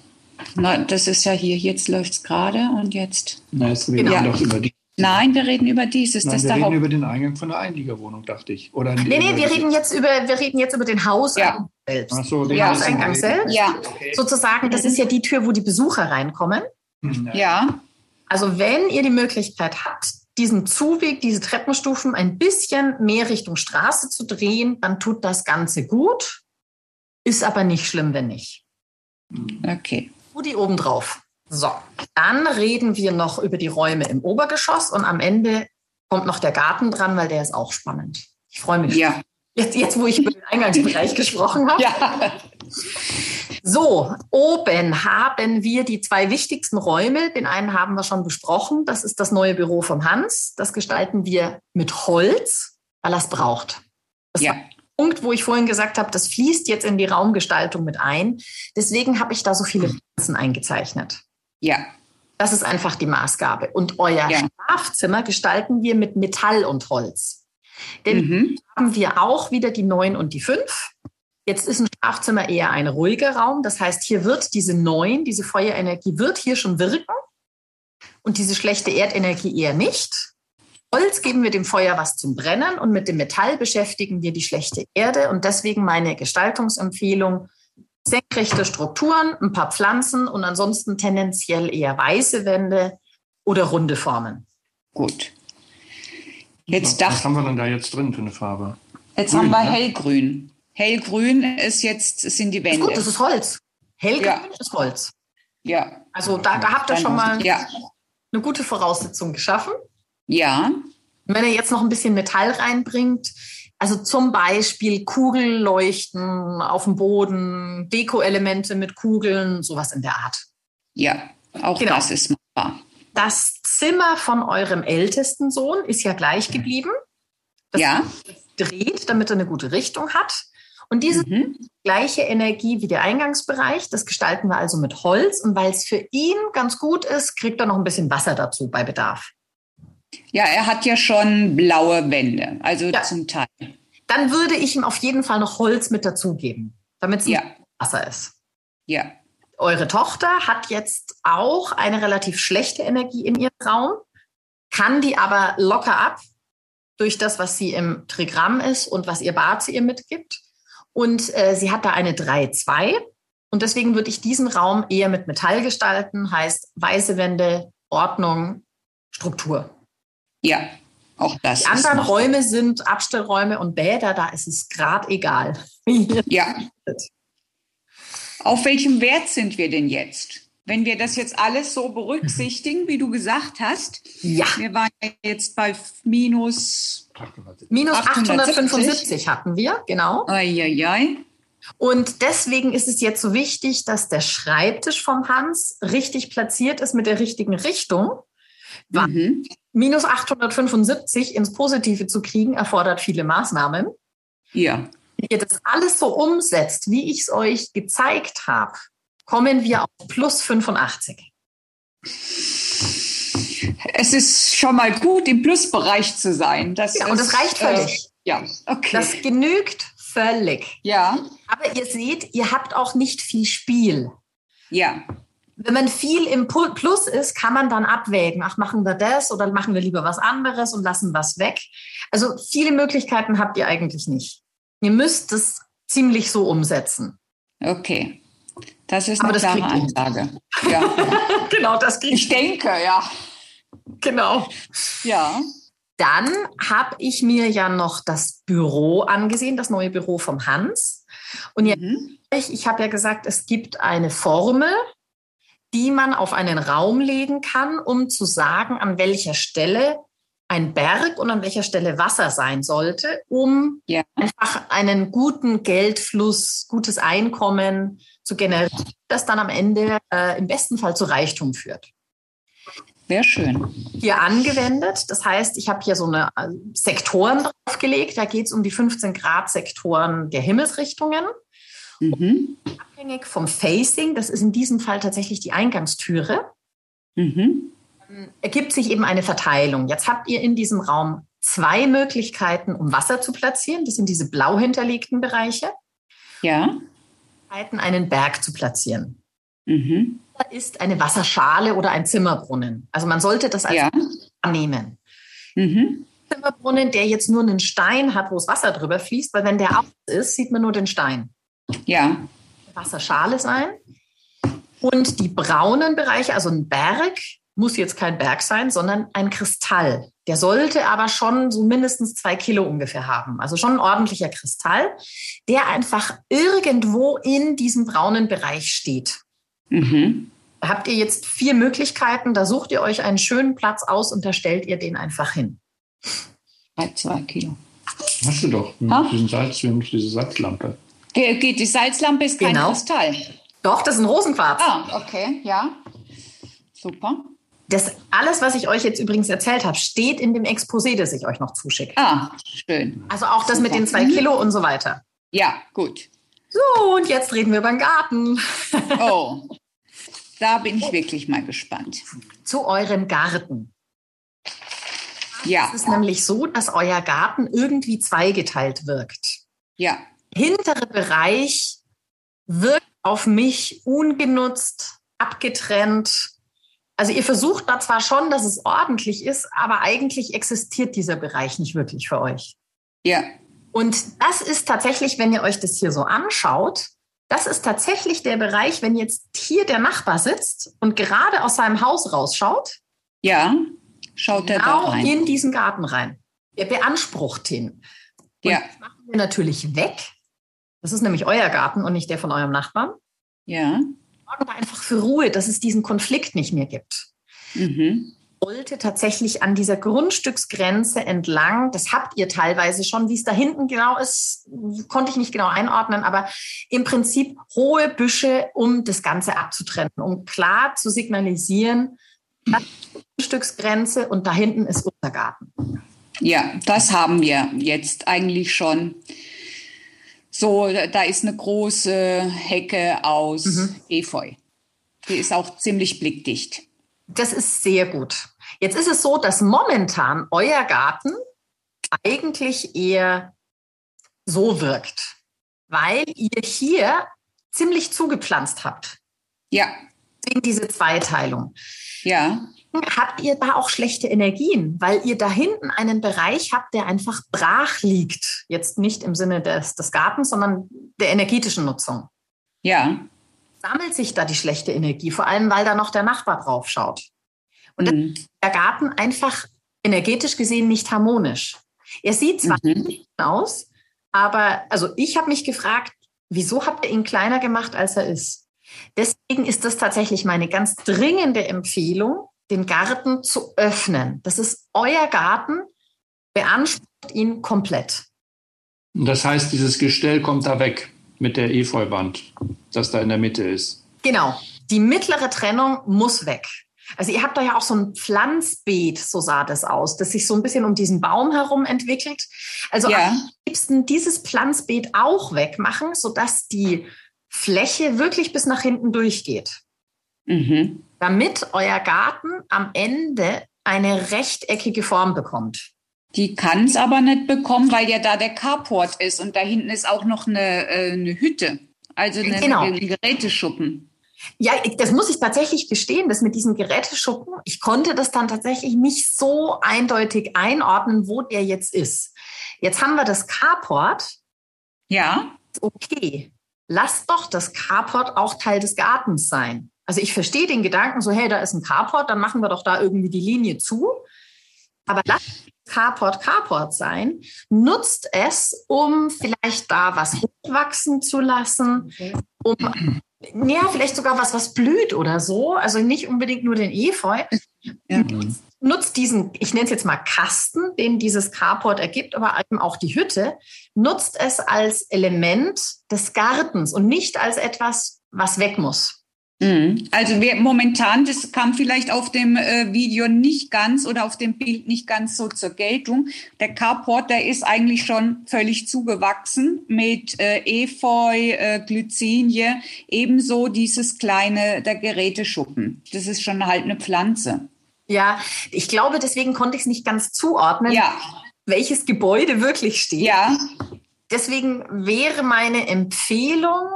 [SPEAKER 3] Na, das ist ja hier, jetzt läuft es gerade und jetzt.
[SPEAKER 4] Na, jetzt reden genau. wir doch über die.
[SPEAKER 3] Nein, wir reden über dieses.
[SPEAKER 4] Nein,
[SPEAKER 3] das
[SPEAKER 4] wir reden über den Eingang von der Einliegerwohnung, dachte ich. Oder
[SPEAKER 1] nee, nee, wir reden, jetzt über, wir reden jetzt über den Hauseingang ja. selbst.
[SPEAKER 4] Ach so,
[SPEAKER 1] den ja. Hauseingang selbst. Ja. Okay. Sozusagen, das ist ja die Tür, wo die Besucher reinkommen.
[SPEAKER 3] Hm, ja.
[SPEAKER 1] Also wenn ihr die Möglichkeit habt, diesen Zuweg, diese Treppenstufen ein bisschen mehr Richtung Straße zu drehen, dann tut das Ganze gut. Ist aber nicht schlimm, wenn nicht.
[SPEAKER 3] Okay.
[SPEAKER 1] Rudi obendrauf. So, dann reden wir noch über die Räume im Obergeschoss und am Ende kommt noch der Garten dran, weil der ist auch spannend. Ich freue mich.
[SPEAKER 3] Ja.
[SPEAKER 1] Jetzt, jetzt, wo ich über den Eingangsbereich gesprochen habe.
[SPEAKER 3] Ja.
[SPEAKER 1] So, oben haben wir die zwei wichtigsten Räume. Den einen haben wir schon besprochen. Das ist das neue Büro vom Hans. Das gestalten wir mit Holz, weil er es braucht. Das
[SPEAKER 3] ja.
[SPEAKER 1] Punkt, wo ich vorhin gesagt habe, das fließt jetzt in die Raumgestaltung mit ein. Deswegen habe ich da so viele Pflanzen eingezeichnet.
[SPEAKER 3] Ja.
[SPEAKER 1] Das ist einfach die Maßgabe. Und euer ja. Schlafzimmer gestalten wir mit Metall und Holz. Denn mhm. haben wir auch wieder die 9 und die 5. Jetzt ist ein Schlafzimmer eher ein ruhiger Raum. Das heißt, hier wird diese 9, diese Feuerenergie, wird hier schon wirken. Und diese schlechte Erdenergie eher nicht. Holz geben wir dem Feuer was zum Brennen und mit dem Metall beschäftigen wir die schlechte Erde. Und deswegen meine Gestaltungsempfehlung, senkrechte Strukturen, ein paar Pflanzen und ansonsten tendenziell eher weiße Wände oder runde Formen.
[SPEAKER 3] Gut.
[SPEAKER 4] Jetzt Was haben wir denn da jetzt drin für eine Farbe?
[SPEAKER 3] Jetzt Grün, haben wir ne? hellgrün. Hellgrün ist jetzt, sind die Wände.
[SPEAKER 1] Ist gut, das ist Holz. Hellgrün ja. ist Holz.
[SPEAKER 3] Ja.
[SPEAKER 1] Also da, da habt ihr schon mal ja. eine gute Voraussetzung geschaffen.
[SPEAKER 3] Ja.
[SPEAKER 1] Wenn er jetzt noch ein bisschen Metall reinbringt, also zum Beispiel Kugelleuchten auf dem Boden, Deko-Elemente mit Kugeln, sowas in der Art.
[SPEAKER 3] Ja, auch genau. das ist machbar.
[SPEAKER 1] Das Zimmer von eurem ältesten Sohn ist ja gleich geblieben. Das
[SPEAKER 3] ja.
[SPEAKER 1] dreht, damit er eine gute Richtung hat. Und diese mhm. gleiche Energie wie der Eingangsbereich, das gestalten wir also mit Holz. Und weil es für ihn ganz gut ist, kriegt er noch ein bisschen Wasser dazu bei Bedarf.
[SPEAKER 3] Ja, er hat ja schon blaue Wände, also ja. zum Teil.
[SPEAKER 1] Dann würde ich ihm auf jeden Fall noch Holz mit dazugeben, damit es ja. Wasser ist.
[SPEAKER 3] Ja.
[SPEAKER 1] Eure Tochter hat jetzt auch eine relativ schlechte Energie in ihrem Raum, kann die aber locker ab durch das, was sie im Trigramm ist und was ihr Bart sie ihr mitgibt. Und äh, sie hat da eine 3-2. Und deswegen würde ich diesen Raum eher mit Metall gestalten, heißt weiße Wände, Ordnung, Struktur.
[SPEAKER 3] Ja, auch das.
[SPEAKER 1] Die anderen Räume sind Abstellräume und Bäder, da ist es gerade egal.
[SPEAKER 3] ja. Auf welchem Wert sind wir denn jetzt? Wenn wir das jetzt alles so berücksichtigen, wie du gesagt hast,
[SPEAKER 1] ja.
[SPEAKER 3] wir waren jetzt bei minus,
[SPEAKER 1] minus 875 hatten wir, genau.
[SPEAKER 3] Eieiei.
[SPEAKER 1] Und deswegen ist es jetzt so wichtig, dass der Schreibtisch vom Hans richtig platziert ist mit der richtigen Richtung. Mhm. Minus 875 ins Positive zu kriegen, erfordert viele Maßnahmen.
[SPEAKER 3] Ja.
[SPEAKER 1] Wenn ihr das alles so umsetzt, wie ich es euch gezeigt habe, kommen wir auf plus 85.
[SPEAKER 3] Es ist schon mal gut, im Plusbereich zu sein. Das
[SPEAKER 1] ja, und das reicht völlig.
[SPEAKER 3] Äh, ja, okay.
[SPEAKER 1] Das genügt völlig.
[SPEAKER 3] Ja.
[SPEAKER 1] Aber ihr seht, ihr habt auch nicht viel Spiel.
[SPEAKER 3] Ja
[SPEAKER 1] wenn man viel im Plus ist, kann man dann abwägen, ach, machen wir das oder machen wir lieber was anderes und lassen was weg. Also viele Möglichkeiten habt ihr eigentlich nicht. Ihr müsst es ziemlich so umsetzen.
[SPEAKER 3] Okay. Das ist eine Aber klare Ansage.
[SPEAKER 1] Ja. genau, das
[SPEAKER 3] kriegt Ich denke, ja.
[SPEAKER 1] Genau.
[SPEAKER 3] Ja.
[SPEAKER 1] Dann habe ich mir ja noch das Büro angesehen, das neue Büro vom Hans. Und mhm. jetzt, ich habe ja gesagt, es gibt eine Formel, die man auf einen Raum legen kann, um zu sagen, an welcher Stelle ein Berg und an welcher Stelle Wasser sein sollte, um ja. einfach einen guten Geldfluss, gutes Einkommen zu generieren, das dann am Ende äh, im besten Fall zu Reichtum führt.
[SPEAKER 3] Sehr schön.
[SPEAKER 1] Hier angewendet. Das heißt, ich habe hier so eine äh, Sektoren draufgelegt. Da geht es um die 15 Grad Sektoren der Himmelsrichtungen. Mhm. Abhängig vom Facing, das ist in diesem Fall tatsächlich die Eingangstüre, mhm. ergibt sich eben eine Verteilung. Jetzt habt ihr in diesem Raum zwei Möglichkeiten, um Wasser zu platzieren. Das sind diese blau hinterlegten Bereiche.
[SPEAKER 3] Ja.
[SPEAKER 1] Einen Berg zu platzieren. Mhm ist eine Wasserschale oder ein Zimmerbrunnen. Also man sollte das als ja. annehmen. Mhm. Zimmerbrunnen, der jetzt nur einen Stein hat, wo das Wasser drüber fließt, weil wenn der aus ist, sieht man nur den Stein.
[SPEAKER 3] Ja.
[SPEAKER 1] Wasserschale sein. Und die braunen Bereiche, also ein Berg, muss jetzt kein Berg sein, sondern ein Kristall. Der sollte aber schon so mindestens zwei Kilo ungefähr haben. Also schon ein ordentlicher Kristall, der einfach irgendwo in diesem braunen Bereich steht. Mhm. Habt ihr jetzt vier Möglichkeiten, da sucht ihr euch einen schönen Platz aus und da stellt ihr den einfach hin.
[SPEAKER 3] Bei zwei Kilo.
[SPEAKER 4] Hast du doch. Mit diesen Salz, diese Salzlampe.
[SPEAKER 3] Geht, die Salzlampe ist kein genau. Kristall.
[SPEAKER 1] Doch, das ist ein Rosenquarz.
[SPEAKER 3] Ah, okay, ja. Super.
[SPEAKER 1] Das alles, was ich euch jetzt übrigens erzählt habe, steht in dem Exposé, das ich euch noch zuschicke.
[SPEAKER 3] Ah, schön.
[SPEAKER 1] Also auch das Super. mit den zwei Kilo und so weiter.
[SPEAKER 3] Ja, gut.
[SPEAKER 1] So, und jetzt reden wir über den Garten.
[SPEAKER 3] Oh, da bin ich wirklich mal gespannt.
[SPEAKER 1] Zu eurem Garten.
[SPEAKER 3] Ja.
[SPEAKER 1] Es ist nämlich so, dass euer Garten irgendwie zweigeteilt wirkt.
[SPEAKER 3] Ja.
[SPEAKER 1] Hintere Bereich wirkt auf mich ungenutzt, abgetrennt. Also ihr versucht da zwar schon, dass es ordentlich ist, aber eigentlich existiert dieser Bereich nicht wirklich für euch.
[SPEAKER 3] Ja.
[SPEAKER 1] Und das ist tatsächlich, wenn ihr euch das hier so anschaut, das ist tatsächlich der Bereich, wenn jetzt hier der Nachbar sitzt und gerade aus seinem Haus rausschaut.
[SPEAKER 3] Ja, schaut er genau da rein.
[SPEAKER 1] in diesen Garten rein. Er beansprucht ihn. Und ja. Das machen wir natürlich weg. Das ist nämlich euer Garten und nicht der von eurem Nachbarn.
[SPEAKER 3] Ja.
[SPEAKER 1] Sorgen einfach für Ruhe, dass es diesen Konflikt nicht mehr gibt. Mhm wollte tatsächlich an dieser Grundstücksgrenze entlang, das habt ihr teilweise schon, wie es da hinten genau ist, konnte ich nicht genau einordnen, aber im Prinzip hohe Büsche, um das Ganze abzutrennen, um klar zu signalisieren, das ist die Grundstücksgrenze und da hinten ist unser Garten.
[SPEAKER 3] Ja, das haben wir jetzt eigentlich schon. So, da ist eine große Hecke aus mhm. Efeu. Die ist auch ziemlich blickdicht.
[SPEAKER 1] Das ist sehr gut. Jetzt ist es so, dass momentan euer Garten eigentlich eher so wirkt, weil ihr hier ziemlich zugepflanzt habt.
[SPEAKER 3] Ja.
[SPEAKER 1] Wegen diese Zweiteilung.
[SPEAKER 3] Ja.
[SPEAKER 1] Habt ihr da auch schlechte Energien, weil ihr da hinten einen Bereich habt, der einfach brach liegt. Jetzt nicht im Sinne des, des Gartens, sondern der energetischen Nutzung.
[SPEAKER 3] Ja
[SPEAKER 1] sammelt sich da die schlechte Energie, vor allem weil da noch der Nachbar drauf schaut. Und mhm. der Garten einfach energetisch gesehen nicht harmonisch. Er sieht zwar mhm. aus, aber also ich habe mich gefragt, wieso habt ihr ihn kleiner gemacht, als er ist? Deswegen ist das tatsächlich meine ganz dringende Empfehlung, den Garten zu öffnen. Das ist euer Garten, beansprucht ihn komplett.
[SPEAKER 4] Das heißt, dieses Gestell kommt da weg mit der Efeuwand, das da in der Mitte ist.
[SPEAKER 1] Genau. Die mittlere Trennung muss weg. Also ihr habt da ja auch so ein Pflanzbeet, so sah das aus, das sich so ein bisschen um diesen Baum herum entwickelt. Also ja. am liebsten dieses Pflanzbeet auch wegmachen, sodass die Fläche wirklich bis nach hinten durchgeht. Mhm. Damit euer Garten am Ende eine rechteckige Form bekommt.
[SPEAKER 3] Die kann es aber nicht bekommen, weil ja da der Carport ist und da hinten ist auch noch eine, äh, eine Hütte, also eine, genau. ein Geräteschuppen.
[SPEAKER 1] Ja, das muss ich tatsächlich gestehen, das mit diesem Geräteschuppen, ich konnte das dann tatsächlich nicht so eindeutig einordnen, wo der jetzt ist. Jetzt haben wir das Carport.
[SPEAKER 3] Ja.
[SPEAKER 1] Okay, lass doch das Carport auch Teil des Gartens sein. Also ich verstehe den Gedanken so, hey, da ist ein Carport, dann machen wir doch da irgendwie die Linie zu. Aber lass Carport Carport sein, nutzt es, um vielleicht da was hochwachsen zu lassen, um Ja, vielleicht sogar was, was blüht oder so. Also nicht unbedingt nur den Efeu. Ja. Nutzt diesen, ich nenne es jetzt mal Kasten, den dieses Carport ergibt, aber eben auch die Hütte, nutzt es als Element des Gartens und nicht als etwas, was weg muss.
[SPEAKER 3] Mhm. Also wir, momentan, das kam vielleicht auf dem äh, Video nicht ganz oder auf dem Bild nicht ganz so zur Geltung. Der Carport, der ist eigentlich schon völlig zugewachsen mit äh, Efeu, äh, Glycinie, ebenso dieses kleine, der Geräteschuppen. Das ist schon halt eine Pflanze.
[SPEAKER 1] Ja, ich glaube, deswegen konnte ich es nicht ganz zuordnen,
[SPEAKER 3] ja.
[SPEAKER 1] welches Gebäude wirklich steht.
[SPEAKER 3] Ja.
[SPEAKER 1] Deswegen wäre meine Empfehlung,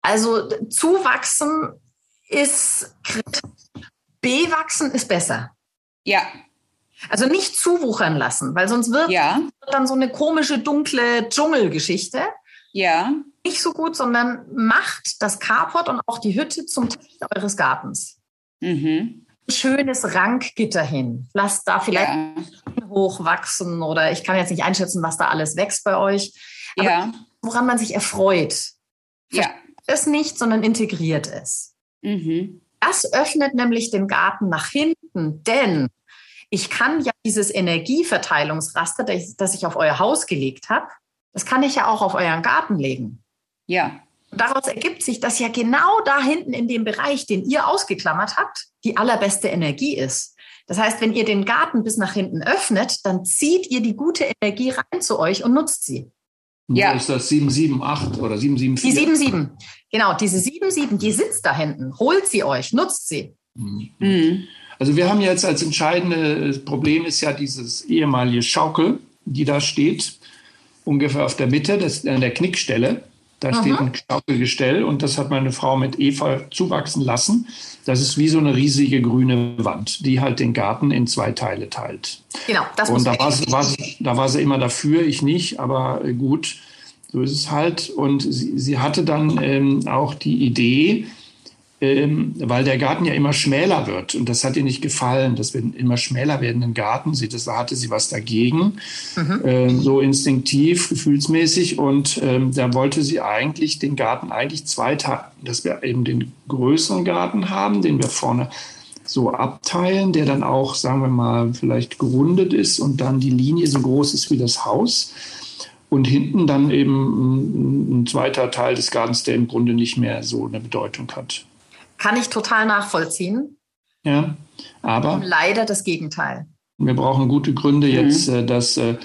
[SPEAKER 1] also zuwachsen ist bewachsen ist besser.
[SPEAKER 3] Ja.
[SPEAKER 1] Also nicht zuwuchern lassen, weil sonst wird
[SPEAKER 3] ja.
[SPEAKER 1] dann so eine komische, dunkle Dschungelgeschichte.
[SPEAKER 3] Ja.
[SPEAKER 1] Nicht so gut, sondern macht das Carport und auch die Hütte zum Teil eures Gartens.
[SPEAKER 3] Mhm.
[SPEAKER 1] Schönes Rankgitter hin. Lasst da vielleicht ja. hochwachsen oder ich kann jetzt nicht einschätzen, was da alles wächst bei euch.
[SPEAKER 3] Aber ja.
[SPEAKER 1] woran man sich erfreut.
[SPEAKER 3] Ja.
[SPEAKER 1] Es nicht, sondern integriert es.
[SPEAKER 3] Mhm.
[SPEAKER 1] Das öffnet nämlich den Garten nach hinten, denn ich kann ja dieses Energieverteilungsraster, das ich auf euer Haus gelegt habe, das kann ich ja auch auf euren Garten legen.
[SPEAKER 3] Ja.
[SPEAKER 1] Und daraus ergibt sich, dass ja genau da hinten in dem Bereich, den ihr ausgeklammert habt, die allerbeste Energie ist. Das heißt, wenn ihr den Garten bis nach hinten öffnet, dann zieht ihr die gute Energie rein zu euch und nutzt sie.
[SPEAKER 4] Ja. Wo ist das 778 oder 774?
[SPEAKER 1] Die 77. Genau, diese 77, die sitzt da hinten. Holt sie euch, nutzt sie.
[SPEAKER 3] Mhm.
[SPEAKER 4] Also wir haben jetzt als entscheidendes Problem ist ja dieses ehemalige Schaukel, die da steht, ungefähr auf der Mitte, das, an der Knickstelle. Da Aha. steht ein Schaukelgestell und das hat meine Frau mit Eva zuwachsen lassen. Das ist wie so eine riesige grüne Wand, die halt den Garten in zwei Teile teilt.
[SPEAKER 1] Genau,
[SPEAKER 4] das Und da war, sie, war da war sie immer dafür, ich nicht, aber gut, so ist es halt. Und sie, sie hatte dann ähm, auch die Idee, ähm, weil der Garten ja immer schmäler wird. Und das hat ihr nicht gefallen, dass wir immer schmäler werdenden Garten sieht. Das, da hatte sie was dagegen, mhm. äh, so instinktiv, gefühlsmäßig. Und ähm, da wollte sie eigentlich den Garten eigentlich zweiteilen, dass wir eben den größeren Garten haben, den wir vorne so abteilen, der dann auch, sagen wir mal, vielleicht gerundet ist und dann die Linie so groß ist wie das Haus. Und hinten dann eben ein, ein zweiter Teil des Gartens, der im Grunde nicht mehr so eine Bedeutung hat.
[SPEAKER 1] Kann ich total nachvollziehen.
[SPEAKER 4] Ja, aber.
[SPEAKER 1] Leider das Gegenteil.
[SPEAKER 4] Wir brauchen gute Gründe, mhm. jetzt äh, das äh,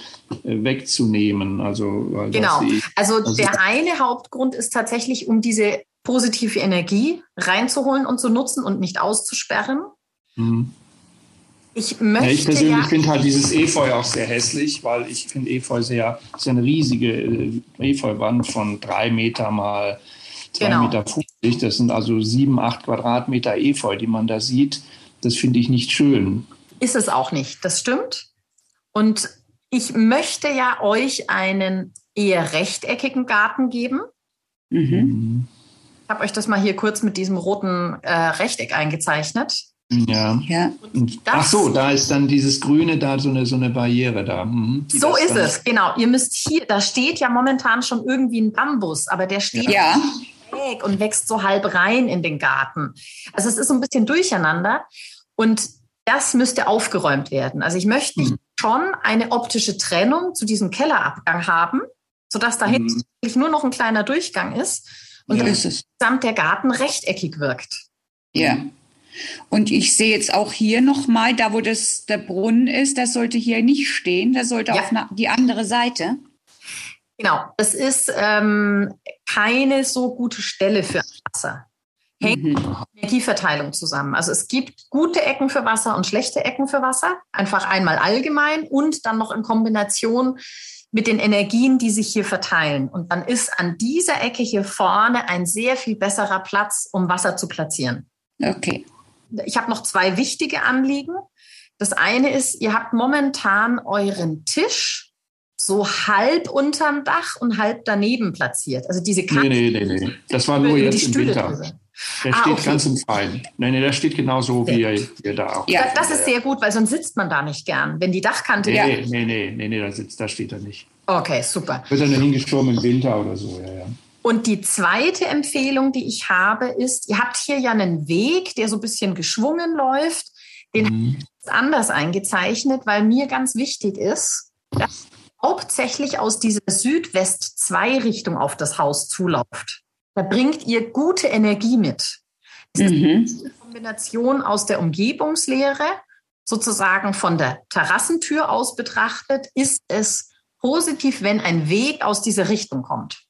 [SPEAKER 4] wegzunehmen. Also,
[SPEAKER 1] genau. also, also der eine Hauptgrund ist tatsächlich, um diese positive Energie reinzuholen und zu nutzen und nicht auszusperren.
[SPEAKER 4] Mhm.
[SPEAKER 1] Ich möchte.
[SPEAKER 4] Ja, ich persönlich ja finde halt dieses Efeu auch sehr hässlich, weil ich finde Efeu sehr, sehr eine riesige äh, Efeuwand von drei Meter mal 2,50 genau. Meter. 50. Das sind also sieben, acht Quadratmeter Efeu, die man da sieht. Das finde ich nicht schön.
[SPEAKER 1] Ist es auch nicht, das stimmt. Und ich möchte ja euch einen eher rechteckigen Garten geben.
[SPEAKER 3] Mhm.
[SPEAKER 1] Ich habe euch das mal hier kurz mit diesem roten äh, Rechteck eingezeichnet.
[SPEAKER 4] Ja.
[SPEAKER 3] ja.
[SPEAKER 4] Ach so, da ist dann dieses Grüne, da so eine, so eine Barriere da. Mhm,
[SPEAKER 1] so ist es, genau. Ihr müsst hier, da steht ja momentan schon irgendwie ein Bambus, aber der steht
[SPEAKER 3] ja
[SPEAKER 1] schräg und wächst so halb rein in den Garten. Also es ist so ein bisschen durcheinander und das müsste aufgeräumt werden. Also ich möchte mhm. schon eine optische Trennung zu diesem Kellerabgang haben, sodass dahinten mhm. nur noch ein kleiner Durchgang ist und ja, insgesamt der Garten rechteckig wirkt.
[SPEAKER 3] Ja. Und ich sehe jetzt auch hier nochmal, da wo das der Brunnen ist, das sollte hier nicht stehen, das sollte ja. auf die andere Seite.
[SPEAKER 1] Genau, es ist ähm, keine so gute Stelle für Wasser. Hängt mhm. mit Energieverteilung zusammen. Also es gibt gute Ecken für Wasser und schlechte Ecken für Wasser. Einfach einmal allgemein und dann noch in Kombination mit den Energien, die sich hier verteilen. Und dann ist an dieser Ecke hier vorne ein sehr viel besserer Platz, um Wasser zu platzieren.
[SPEAKER 3] Okay.
[SPEAKER 1] Ich habe noch zwei wichtige Anliegen. Das eine ist, ihr habt momentan euren Tisch so halb unterm Dach und halb daneben platziert. Also diese
[SPEAKER 4] Kante. Nee, nee, nee, nee. Das war nur jetzt im Winter. Drüber. Der ah, steht okay. ganz im Freien. Nein, nee, der steht genauso wie er, wie er da auch.
[SPEAKER 1] Ja, das, das ist sehr gut, weil sonst sitzt man da nicht gern. Wenn die Dachkante.
[SPEAKER 4] Nee, ja. nee, nee, nee, nee, da, sitzt, da steht er nicht.
[SPEAKER 1] Okay, super.
[SPEAKER 4] Wird dann hingeschoben im Winter oder so, ja, ja.
[SPEAKER 1] Und die zweite Empfehlung, die ich habe, ist, ihr habt hier ja einen Weg, der so ein bisschen geschwungen läuft. Den mhm. anders eingezeichnet, weil mir ganz wichtig ist, dass hauptsächlich aus dieser Südwest-2-Richtung auf das Haus zulauft. Da bringt ihr gute Energie mit. Das mhm. ist eine Kombination aus der Umgebungslehre, sozusagen von der Terrassentür aus betrachtet, ist es positiv, wenn ein Weg aus dieser Richtung kommt.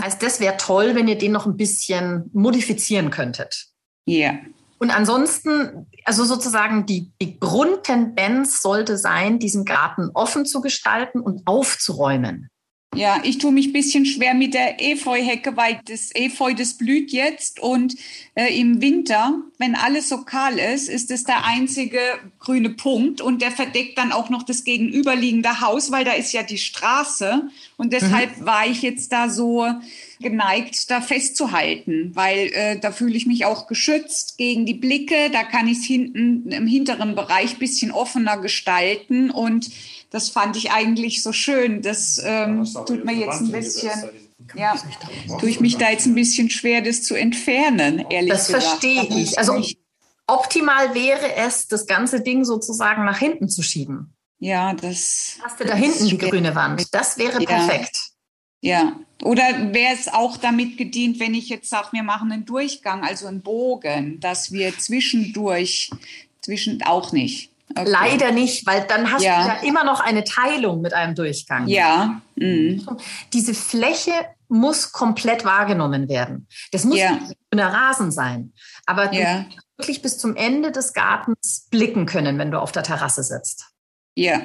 [SPEAKER 1] Heißt, das wäre toll, wenn ihr den noch ein bisschen modifizieren könntet.
[SPEAKER 3] Ja. Yeah.
[SPEAKER 1] Und ansonsten, also sozusagen die, die Grundtendenz sollte sein, diesen Garten offen zu gestalten und aufzuräumen.
[SPEAKER 3] Ja, ich tue mich ein bisschen schwer mit der Efeuhecke, weil das Efeu, das blüht jetzt und äh, im Winter, wenn alles so kahl ist, ist es der einzige grüne Punkt und der verdeckt dann auch noch das gegenüberliegende Haus, weil da ist ja die Straße und deshalb mhm. war ich jetzt da so geneigt, da festzuhalten, weil äh, da fühle ich mich auch geschützt gegen die Blicke, da kann ich es hinten im hinteren Bereich bisschen offener gestalten und das fand ich eigentlich so schön. Das ähm, tut mir jetzt ein bisschen, ja, tue ich mich da jetzt ein bisschen schwer, das zu entfernen, ehrlich
[SPEAKER 1] das
[SPEAKER 3] gesagt.
[SPEAKER 1] Das verstehe ich. Also optimal wäre es, das ganze Ding sozusagen nach hinten zu schieben.
[SPEAKER 3] Ja, das.
[SPEAKER 1] Hast du da hinten die grüne Wand? Das wäre
[SPEAKER 3] ja.
[SPEAKER 1] perfekt.
[SPEAKER 3] Ja, oder wäre es auch damit gedient, wenn ich jetzt sage, wir machen einen Durchgang, also einen Bogen, dass wir zwischendurch, zwischen auch nicht.
[SPEAKER 1] Okay. Leider nicht, weil dann hast ja. du ja immer noch eine Teilung mit einem Durchgang.
[SPEAKER 3] Ja. Mhm.
[SPEAKER 1] Diese Fläche muss komplett wahrgenommen werden. Das muss ja. ein Rasen sein. Aber ja. du wirklich bis zum Ende des Gartens blicken können, wenn du auf der Terrasse sitzt.
[SPEAKER 3] Ja.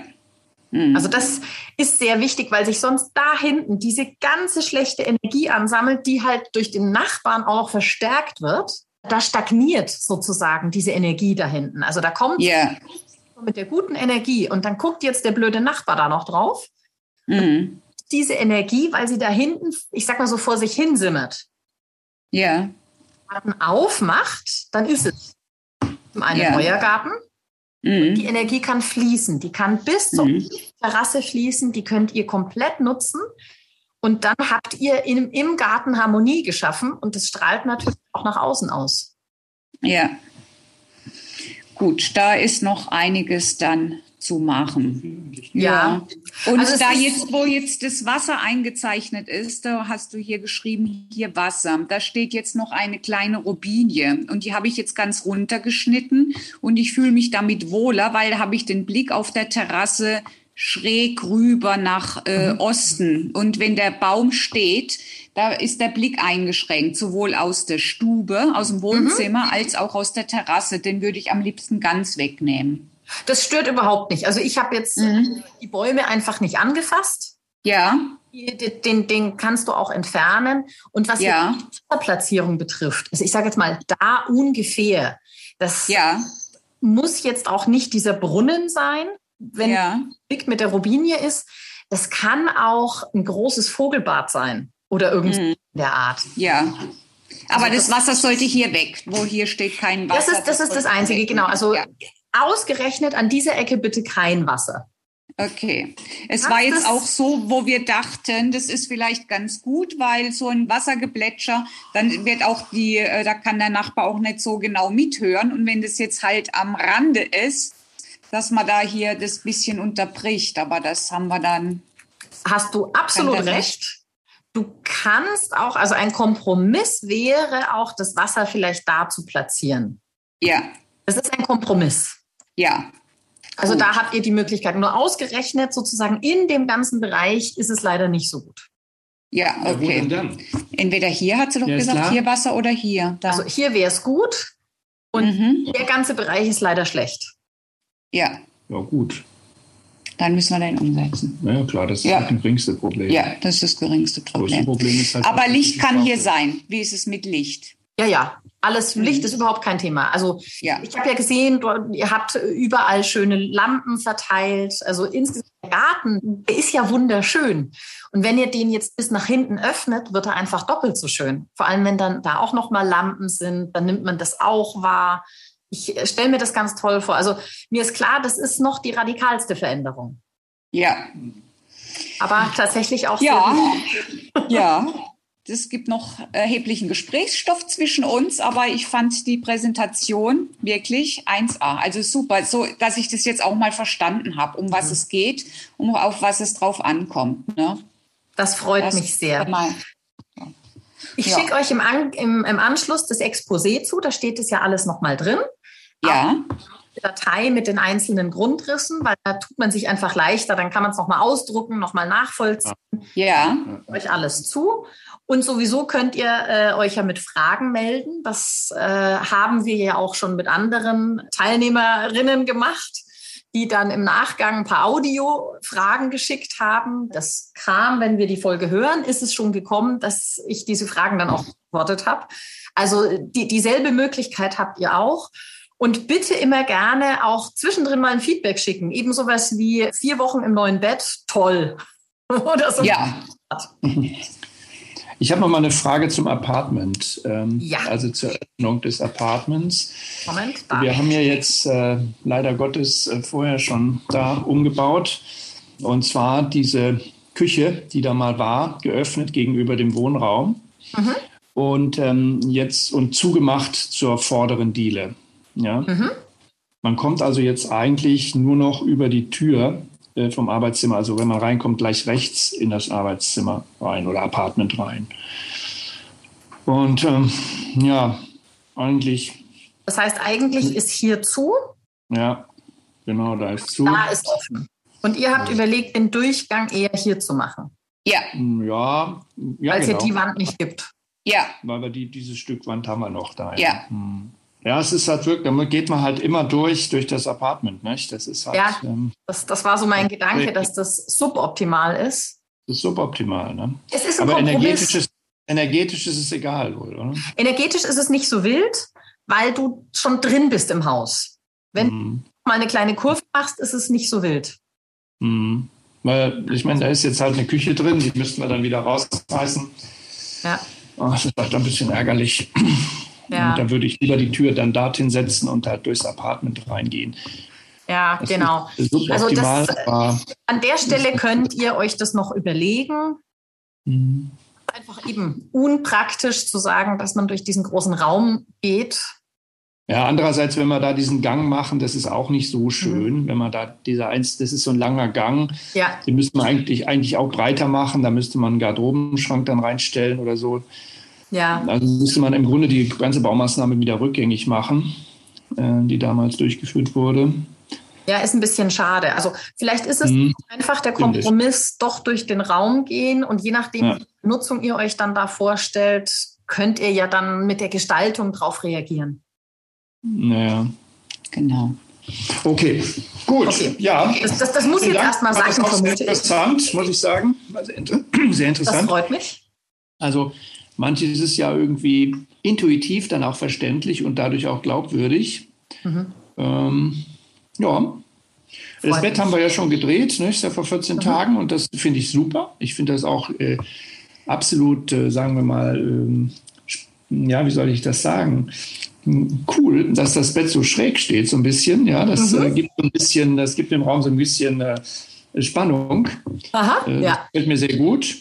[SPEAKER 1] Mhm. Also das ist sehr wichtig, weil sich sonst da hinten diese ganze schlechte Energie ansammelt, die halt durch den Nachbarn auch verstärkt wird. Da stagniert sozusagen diese Energie da hinten. Also da kommt
[SPEAKER 3] yeah
[SPEAKER 1] mit der guten Energie und dann guckt jetzt der blöde Nachbar da noch drauf.
[SPEAKER 3] Mhm.
[SPEAKER 1] Diese Energie, weil sie da hinten, ich sag mal so, vor sich hin simmert.
[SPEAKER 3] Ja.
[SPEAKER 1] Garten aufmacht, dann ist es zum einen ja. Feuergarten.
[SPEAKER 3] Mhm.
[SPEAKER 1] Die Energie kann fließen, die kann bis zur mhm. Terrasse fließen, die könnt ihr komplett nutzen. Und dann habt ihr im, im Garten Harmonie geschaffen und das strahlt natürlich auch nach außen aus.
[SPEAKER 3] Ja, gut, da ist noch einiges dann zu machen.
[SPEAKER 1] Ja.
[SPEAKER 3] Und also da jetzt, wo jetzt das Wasser eingezeichnet ist, da hast du hier geschrieben, hier Wasser. Da steht jetzt noch eine kleine Robinie und die habe ich jetzt ganz runtergeschnitten und ich fühle mich damit wohler, weil da habe ich den Blick auf der Terrasse schräg rüber nach äh, mhm. Osten. Und wenn der Baum steht, da ist der Blick eingeschränkt, sowohl aus der Stube, aus dem Wohnzimmer, mhm. als auch aus der Terrasse. Den würde ich am liebsten ganz wegnehmen.
[SPEAKER 1] Das stört überhaupt nicht. Also ich habe jetzt mhm. die Bäume einfach nicht angefasst.
[SPEAKER 3] Ja.
[SPEAKER 1] Den, den kannst du auch entfernen. Und was
[SPEAKER 3] ja.
[SPEAKER 1] die Platzierung betrifft, also ich sage jetzt mal da ungefähr, das
[SPEAKER 3] ja.
[SPEAKER 1] muss jetzt auch nicht dieser Brunnen sein, wenn
[SPEAKER 3] ja.
[SPEAKER 1] Blick mit der Robinie ist. Das kann auch ein großes Vogelbad sein oder irgendwie mhm. in der Art.
[SPEAKER 3] Ja. Aber also das, das, Wasser sollte hier weg, wo hier steht kein Wasser.
[SPEAKER 1] Das ist das, das, ist das Einzige, genau. Also ja. Ausgerechnet an dieser Ecke bitte kein Wasser.
[SPEAKER 3] Okay. Es Hast war jetzt auch so, wo wir dachten, das ist vielleicht ganz gut, weil so ein Wassergeplätscher, dann wird auch die, äh, da kann der Nachbar auch nicht so genau mithören. Und wenn das jetzt halt am Rande ist, dass man da hier das bisschen unterbricht. Aber das haben wir dann.
[SPEAKER 1] Hast du absolut recht. Du kannst auch, also ein Kompromiss wäre auch, das Wasser vielleicht da zu platzieren.
[SPEAKER 3] Ja.
[SPEAKER 1] Das ist ein Kompromiss.
[SPEAKER 3] Ja.
[SPEAKER 1] Also gut. da habt ihr die Möglichkeit. Nur ausgerechnet sozusagen in dem ganzen Bereich ist es leider nicht so gut.
[SPEAKER 3] Ja, okay. Ja, Entweder hier, hat sie doch ja, gesagt, hier Wasser oder hier.
[SPEAKER 1] Da. Also hier wäre es gut und mhm. der ganze Bereich ist leider schlecht.
[SPEAKER 3] Ja.
[SPEAKER 4] Ja, gut.
[SPEAKER 3] Dann müssen wir den umsetzen.
[SPEAKER 4] Ja, klar, das ist ja. das geringste Problem.
[SPEAKER 3] Ja, das ist das geringste Problem. Das Problem ist halt Aber Licht kann hier sein. Wie ist es mit Licht?
[SPEAKER 1] Ja, ja. Alles Licht mhm. ist überhaupt kein Thema. Also ja. ich habe ja gesehen, ihr habt überall schöne Lampen verteilt. Also insgesamt der Garten, der ist ja wunderschön. Und wenn ihr den jetzt bis nach hinten öffnet, wird er einfach doppelt so schön. Vor allem, wenn dann da auch noch mal Lampen sind, dann nimmt man das auch wahr ich stelle mir das ganz toll vor. Also mir ist klar, das ist noch die radikalste Veränderung.
[SPEAKER 3] Ja.
[SPEAKER 1] Aber tatsächlich auch.
[SPEAKER 3] Ja. ja. es gibt noch erheblichen Gesprächsstoff zwischen uns, aber ich fand die Präsentation wirklich 1A. Also super, so dass ich das jetzt auch mal verstanden habe, um was mhm. es geht, um auf was es drauf ankommt. Ne?
[SPEAKER 1] Das freut das mich sehr. Ich ja. schicke euch im, An im, im Anschluss das Exposé zu, da steht es ja alles nochmal drin.
[SPEAKER 3] Ja.
[SPEAKER 1] Datei mit den einzelnen Grundrissen, weil da tut man sich einfach leichter, dann kann man es nochmal ausdrucken, nochmal nachvollziehen.
[SPEAKER 3] Ja.
[SPEAKER 1] Euch alles zu. Und sowieso könnt ihr äh, euch ja mit Fragen melden. Das äh, haben wir ja auch schon mit anderen Teilnehmerinnen gemacht, die dann im Nachgang ein paar Audio-Fragen geschickt haben. Das kam, wenn wir die Folge hören, ist es schon gekommen, dass ich diese Fragen dann auch beantwortet habe. Also die, dieselbe Möglichkeit habt ihr auch. Und bitte immer gerne auch zwischendrin mal ein Feedback schicken. Eben sowas wie vier Wochen im neuen Bett, toll.
[SPEAKER 3] Oder so. Ja.
[SPEAKER 4] Ich habe noch mal eine Frage zum Apartment, ähm, ja. also zur Öffnung des Apartments. Moment, da. Wir haben ja jetzt äh, leider Gottes äh, vorher schon da umgebaut und zwar diese Küche, die da mal war, geöffnet gegenüber dem Wohnraum mhm. und ähm, jetzt und zugemacht zur vorderen Diele. Ja. Mhm. Man kommt also jetzt eigentlich nur noch über die Tür vom Arbeitszimmer, also wenn man reinkommt, gleich rechts in das Arbeitszimmer rein oder Apartment rein. Und ähm, ja, eigentlich.
[SPEAKER 1] Das heißt, eigentlich ist hier zu?
[SPEAKER 4] Ja, genau, da ist zu.
[SPEAKER 1] Da ist offen. Und ihr habt ja. überlegt, den Durchgang eher hier zu machen?
[SPEAKER 3] Ja.
[SPEAKER 4] Ja,
[SPEAKER 1] ja Weil es genau. ja die Wand nicht gibt.
[SPEAKER 3] Ja.
[SPEAKER 4] Weil wir die, dieses Stück Wand haben wir noch da.
[SPEAKER 3] Ja. ja. Hm.
[SPEAKER 4] Ja, es ist halt wirklich, da geht man halt immer durch, durch das Apartment, nicht? Das ist halt.
[SPEAKER 1] Ja, ähm, das, das war so mein Gedanke, dass das suboptimal ist.
[SPEAKER 4] Das ist suboptimal, ne?
[SPEAKER 1] Es ist ein
[SPEAKER 4] Aber energetisch ist, energetisch ist es egal, oder?
[SPEAKER 1] Energetisch ist es nicht so wild, weil du schon drin bist im Haus. Wenn mhm. du mal eine kleine Kurve machst, ist es nicht so wild.
[SPEAKER 4] Mhm. Weil, ich meine, da ist jetzt halt eine Küche drin, die müssten wir dann wieder rausreißen.
[SPEAKER 1] Ja.
[SPEAKER 4] Oh, das ist halt ein bisschen ärgerlich. Ja. Und da würde ich lieber die Tür dann dorthin setzen und halt durchs Apartment reingehen.
[SPEAKER 1] Ja, das genau. Also das, an der Stelle könnt ihr euch das noch überlegen. Mhm. Einfach eben unpraktisch zu sagen, dass man durch diesen großen Raum geht.
[SPEAKER 4] Ja, andererseits, wenn wir da diesen Gang machen, das ist auch nicht so mhm. schön. Mhm. Wenn man da dieser eins, das ist so ein langer Gang.
[SPEAKER 1] Ja.
[SPEAKER 4] Den müsste man eigentlich, eigentlich auch breiter machen. Da müsste man einen Garderobenschrank dann reinstellen oder so.
[SPEAKER 1] Ja.
[SPEAKER 4] Also müsste man im Grunde die ganze Baumaßnahme wieder rückgängig machen, äh, die damals durchgeführt wurde.
[SPEAKER 1] Ja, ist ein bisschen schade. Also vielleicht ist es mhm. einfach der Kompromiss, doch durch den Raum gehen und je nachdem, ja. wie Nutzung ihr euch dann da vorstellt, könnt ihr ja dann mit der Gestaltung drauf reagieren.
[SPEAKER 4] Naja.
[SPEAKER 3] Genau.
[SPEAKER 4] Okay, gut. Okay. Ja.
[SPEAKER 1] Das, das, das muss jetzt erstmal sein,
[SPEAKER 4] vermute Interessant, muss ich sagen. Sehr interessant. Das
[SPEAKER 1] freut mich.
[SPEAKER 4] Also Manches ist ja irgendwie intuitiv dann auch verständlich und dadurch auch glaubwürdig. Mhm. Ähm, ja. Das Bett haben wir ja schon gedreht, ne? ist ja vor 14 mhm. Tagen und das finde ich super. Ich finde das auch äh, absolut, äh, sagen wir mal, ähm, ja, wie soll ich das sagen? Cool, dass das Bett so schräg steht, so ein bisschen. Ja, das mhm. äh, gibt so ein bisschen, das gibt dem Raum so ein bisschen äh, Spannung.
[SPEAKER 1] Aha,
[SPEAKER 4] äh,
[SPEAKER 1] ja.
[SPEAKER 4] Gefällt mir sehr gut.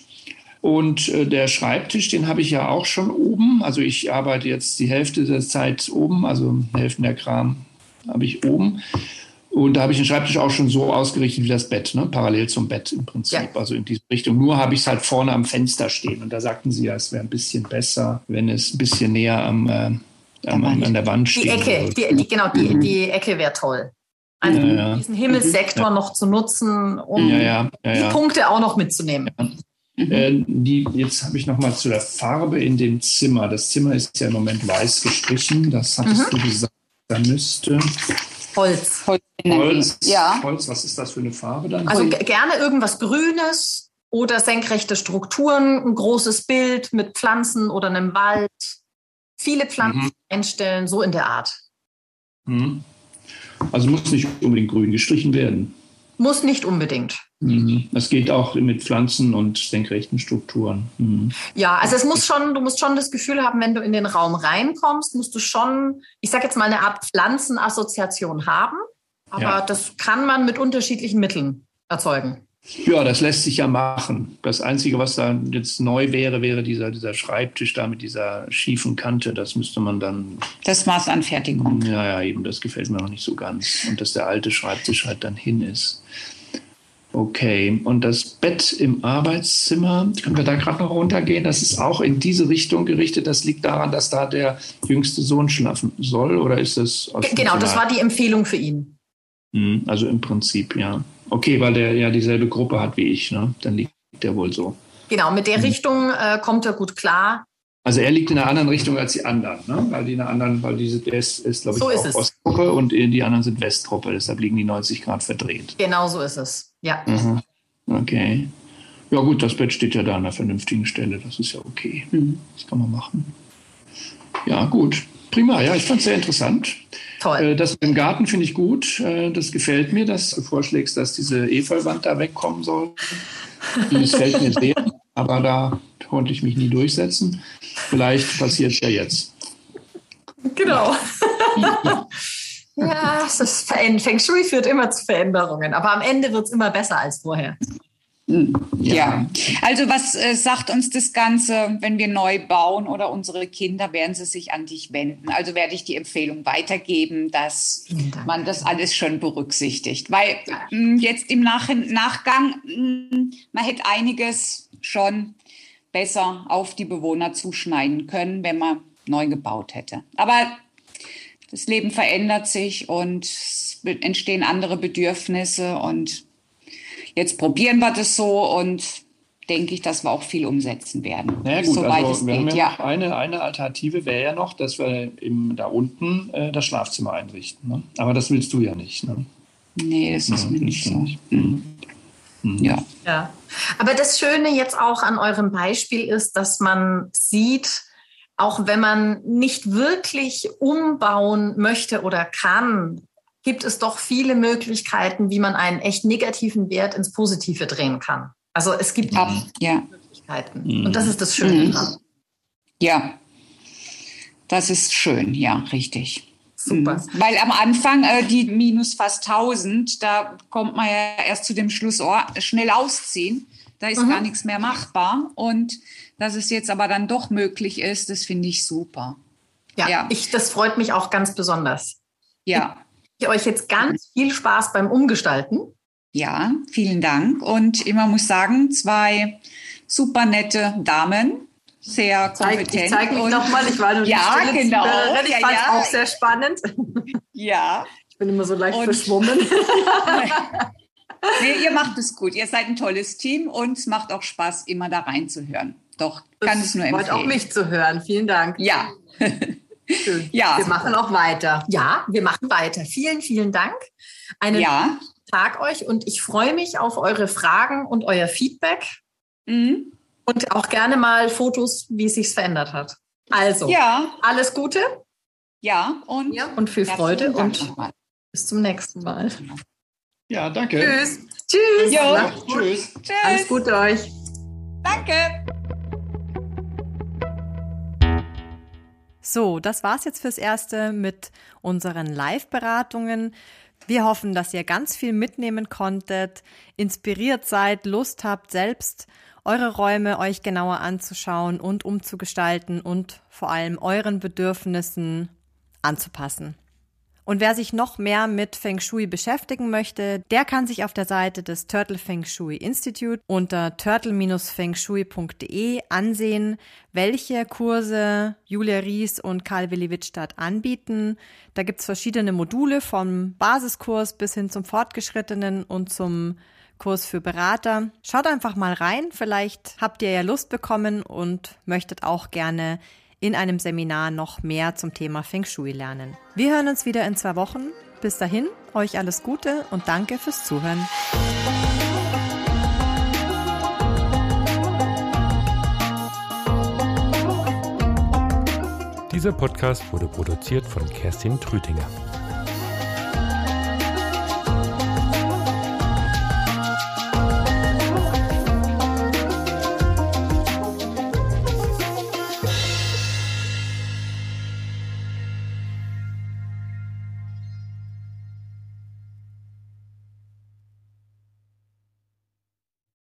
[SPEAKER 4] Und äh, der Schreibtisch, den habe ich ja auch schon oben. Also ich arbeite jetzt die Hälfte der Zeit oben, also Hälfte der Kram habe ich oben. Und da habe ich den Schreibtisch auch schon so ausgerichtet wie das Bett, ne? parallel zum Bett im Prinzip, ja. also in diese Richtung. Nur habe ich es halt vorne am Fenster stehen. Und da sagten sie ja, es wäre ein bisschen besser, wenn es ein bisschen näher am, äh, am, an der Wand steht.
[SPEAKER 1] Die Ecke, die, die, genau, die, die Ecke wäre toll. Also ja, ja. diesen Himmelssektor noch zu nutzen, um die Punkte auch noch mitzunehmen.
[SPEAKER 4] Mhm. Äh, die, jetzt habe ich noch mal zu der Farbe in dem Zimmer. Das Zimmer ist ja im Moment weiß gestrichen. Das hattest mhm. du gesagt, da müsste
[SPEAKER 1] Holz.
[SPEAKER 4] Holz. Holz. Ja. Holz. Was ist das für eine Farbe dann?
[SPEAKER 1] Also gerne irgendwas Grünes oder senkrechte Strukturen, ein großes Bild mit Pflanzen oder einem Wald. Viele Pflanzen mhm. einstellen, so in der Art.
[SPEAKER 4] Mhm. Also muss nicht unbedingt grün gestrichen werden.
[SPEAKER 1] Muss nicht unbedingt.
[SPEAKER 4] Mhm. Es geht auch mit Pflanzen und senkrechten Strukturen.
[SPEAKER 1] Mhm. Ja, also es muss schon, du musst schon das Gefühl haben, wenn du in den Raum reinkommst, musst du schon, ich sage jetzt mal, eine Art Pflanzenassoziation haben. Aber ja. das kann man mit unterschiedlichen Mitteln erzeugen.
[SPEAKER 4] Ja, das lässt sich ja machen. Das Einzige, was da jetzt neu wäre, wäre dieser, dieser Schreibtisch da mit dieser schiefen Kante. Das müsste man dann.
[SPEAKER 3] Das Maßanfertigung.
[SPEAKER 4] Ja, ja, eben, das gefällt mir noch nicht so ganz. Und dass der alte Schreibtisch halt dann hin ist. Okay, und das Bett im Arbeitszimmer, können wir da gerade noch runtergehen? Das ist auch in diese Richtung gerichtet. Das liegt daran, dass da der jüngste Sohn schlafen soll, oder ist das?
[SPEAKER 1] Genau, das war die Empfehlung für ihn.
[SPEAKER 4] Hm, also im Prinzip, ja. Okay, weil der ja dieselbe Gruppe hat wie ich, ne? Dann liegt der wohl so.
[SPEAKER 1] Genau, mit der hm. Richtung äh, kommt er gut klar.
[SPEAKER 4] Also er liegt in einer anderen Richtung als die anderen, ne? Weil die in einer anderen, weil diese der ist, ist glaube ich, so auch Ostgruppe und die anderen sind Westgruppe, deshalb liegen die 90 Grad verdreht.
[SPEAKER 1] Genau so ist es. Ja.
[SPEAKER 4] Mhm. Okay. Ja gut, das Bett steht ja da an einer vernünftigen Stelle. Das ist ja okay. Mhm. Das kann man machen. Ja, gut. Prima. Ja, ich fand es sehr interessant.
[SPEAKER 1] Toll.
[SPEAKER 4] Äh, das im Garten finde ich gut. Äh, das gefällt mir, dass du vorschlägst, dass diese Efeuwand da wegkommen soll. Das gefällt mir sehr. Aber da konnte ich mich nie durchsetzen. Vielleicht passiert es ja jetzt.
[SPEAKER 1] Genau. Ja, ist Feng Shui führt immer zu Veränderungen, aber am Ende wird es immer besser als vorher.
[SPEAKER 3] Ja. ja. also was äh, sagt uns das Ganze, wenn wir neu bauen oder unsere Kinder, werden sie sich an dich wenden? Also werde ich die Empfehlung weitergeben, dass man das alles schon berücksichtigt. Weil mh, hm, jetzt im Nach Nachgang, mh, hm, man hätte einiges schon besser auf die Bewohner zuschneiden können, wenn man neu gebaut hätte. Aber das Leben verändert sich und es entstehen andere Bedürfnisse und jetzt probieren wir das so und denke ich, dass wir auch viel umsetzen werden.
[SPEAKER 4] Na ja, gut, soweit also es wir geht. Haben ja, ja. Eine, eine Alternative wäre ja noch, dass wir im, da unten äh, das Schlafzimmer einrichten. Ne? Aber das willst du ja nicht. Ne?
[SPEAKER 3] Nee, das ist ja, mir nicht so. Mhm.
[SPEAKER 1] Mhm. Ja. ja. Aber das Schöne jetzt auch an eurem Beispiel ist, dass man sieht, auch wenn man nicht wirklich umbauen möchte oder kann, gibt es doch viele Möglichkeiten, wie man einen echt negativen Wert ins Positive drehen kann. Also es gibt
[SPEAKER 3] ja, ja.
[SPEAKER 1] Möglichkeiten. Mhm. Und das ist das Schöne mhm. dran.
[SPEAKER 3] Ja, das ist schön, ja, richtig.
[SPEAKER 1] Super. Mhm.
[SPEAKER 3] Weil am Anfang äh, die minus fast 1000, da kommt man ja erst zu dem Schluss, oh, schnell ausziehen. Da ist mhm. gar nichts mehr machbar. Und dass es jetzt aber dann doch möglich ist, das finde ich super.
[SPEAKER 1] Ja, ja, Ich, das freut mich auch ganz besonders.
[SPEAKER 3] Ja.
[SPEAKER 1] Ich euch jetzt ganz viel Spaß beim Umgestalten.
[SPEAKER 3] Ja, vielen Dank. Und immer muss sagen, zwei super nette Damen, sehr kompetent.
[SPEAKER 1] Ich zeige mich nochmal, ich war nur
[SPEAKER 3] ja, genau.
[SPEAKER 1] Ich ja, fand es ja. auch sehr spannend.
[SPEAKER 3] Ja.
[SPEAKER 1] Ich bin immer so leicht und verschwommen.
[SPEAKER 3] nee, ihr macht es gut. Ihr seid ein tolles Team und es macht auch Spaß, immer da reinzuhören. Doch, kann es nur empfehlen.
[SPEAKER 1] Freut auch mich zu hören. Vielen Dank.
[SPEAKER 3] Ja.
[SPEAKER 1] Schön. Ja. Wir machen auch weiter. Ja, wir machen weiter. Vielen, vielen Dank. Einen ja. Tag euch und ich freue mich auf eure Fragen und euer Feedback. Mhm. Und auch gerne mal Fotos, wie es sich verändert hat. Also, ja. alles Gute.
[SPEAKER 3] Ja, und, ja,
[SPEAKER 1] und viel Freude und bis zum nächsten Mal.
[SPEAKER 4] Ja, danke.
[SPEAKER 1] Tschüss. Tschüss.
[SPEAKER 3] Jo.
[SPEAKER 1] Tschüss. Tschüss. Alles Gute euch.
[SPEAKER 3] Danke.
[SPEAKER 2] So, das war's jetzt fürs Erste mit unseren Live-Beratungen. Wir hoffen, dass ihr ganz viel mitnehmen konntet, inspiriert seid, Lust habt, selbst eure Räume euch genauer anzuschauen und umzugestalten und vor allem euren Bedürfnissen anzupassen. Und wer sich noch mehr mit Feng Shui beschäftigen möchte, der kann sich auf der Seite des Turtle Feng Shui Institute unter turtle-fengshui.de ansehen, welche Kurse Julia Ries und Karl Willi Wittstadt anbieten. Da gibt's verschiedene Module vom Basiskurs bis hin zum fortgeschrittenen und zum Kurs für Berater. Schaut einfach mal rein, vielleicht habt ihr ja Lust bekommen und möchtet auch gerne in einem Seminar noch mehr zum Thema Feng Shui lernen. Wir hören uns wieder in zwei Wochen. Bis dahin, euch alles Gute und danke fürs Zuhören.
[SPEAKER 5] Dieser Podcast wurde produziert von Kerstin Trütinger.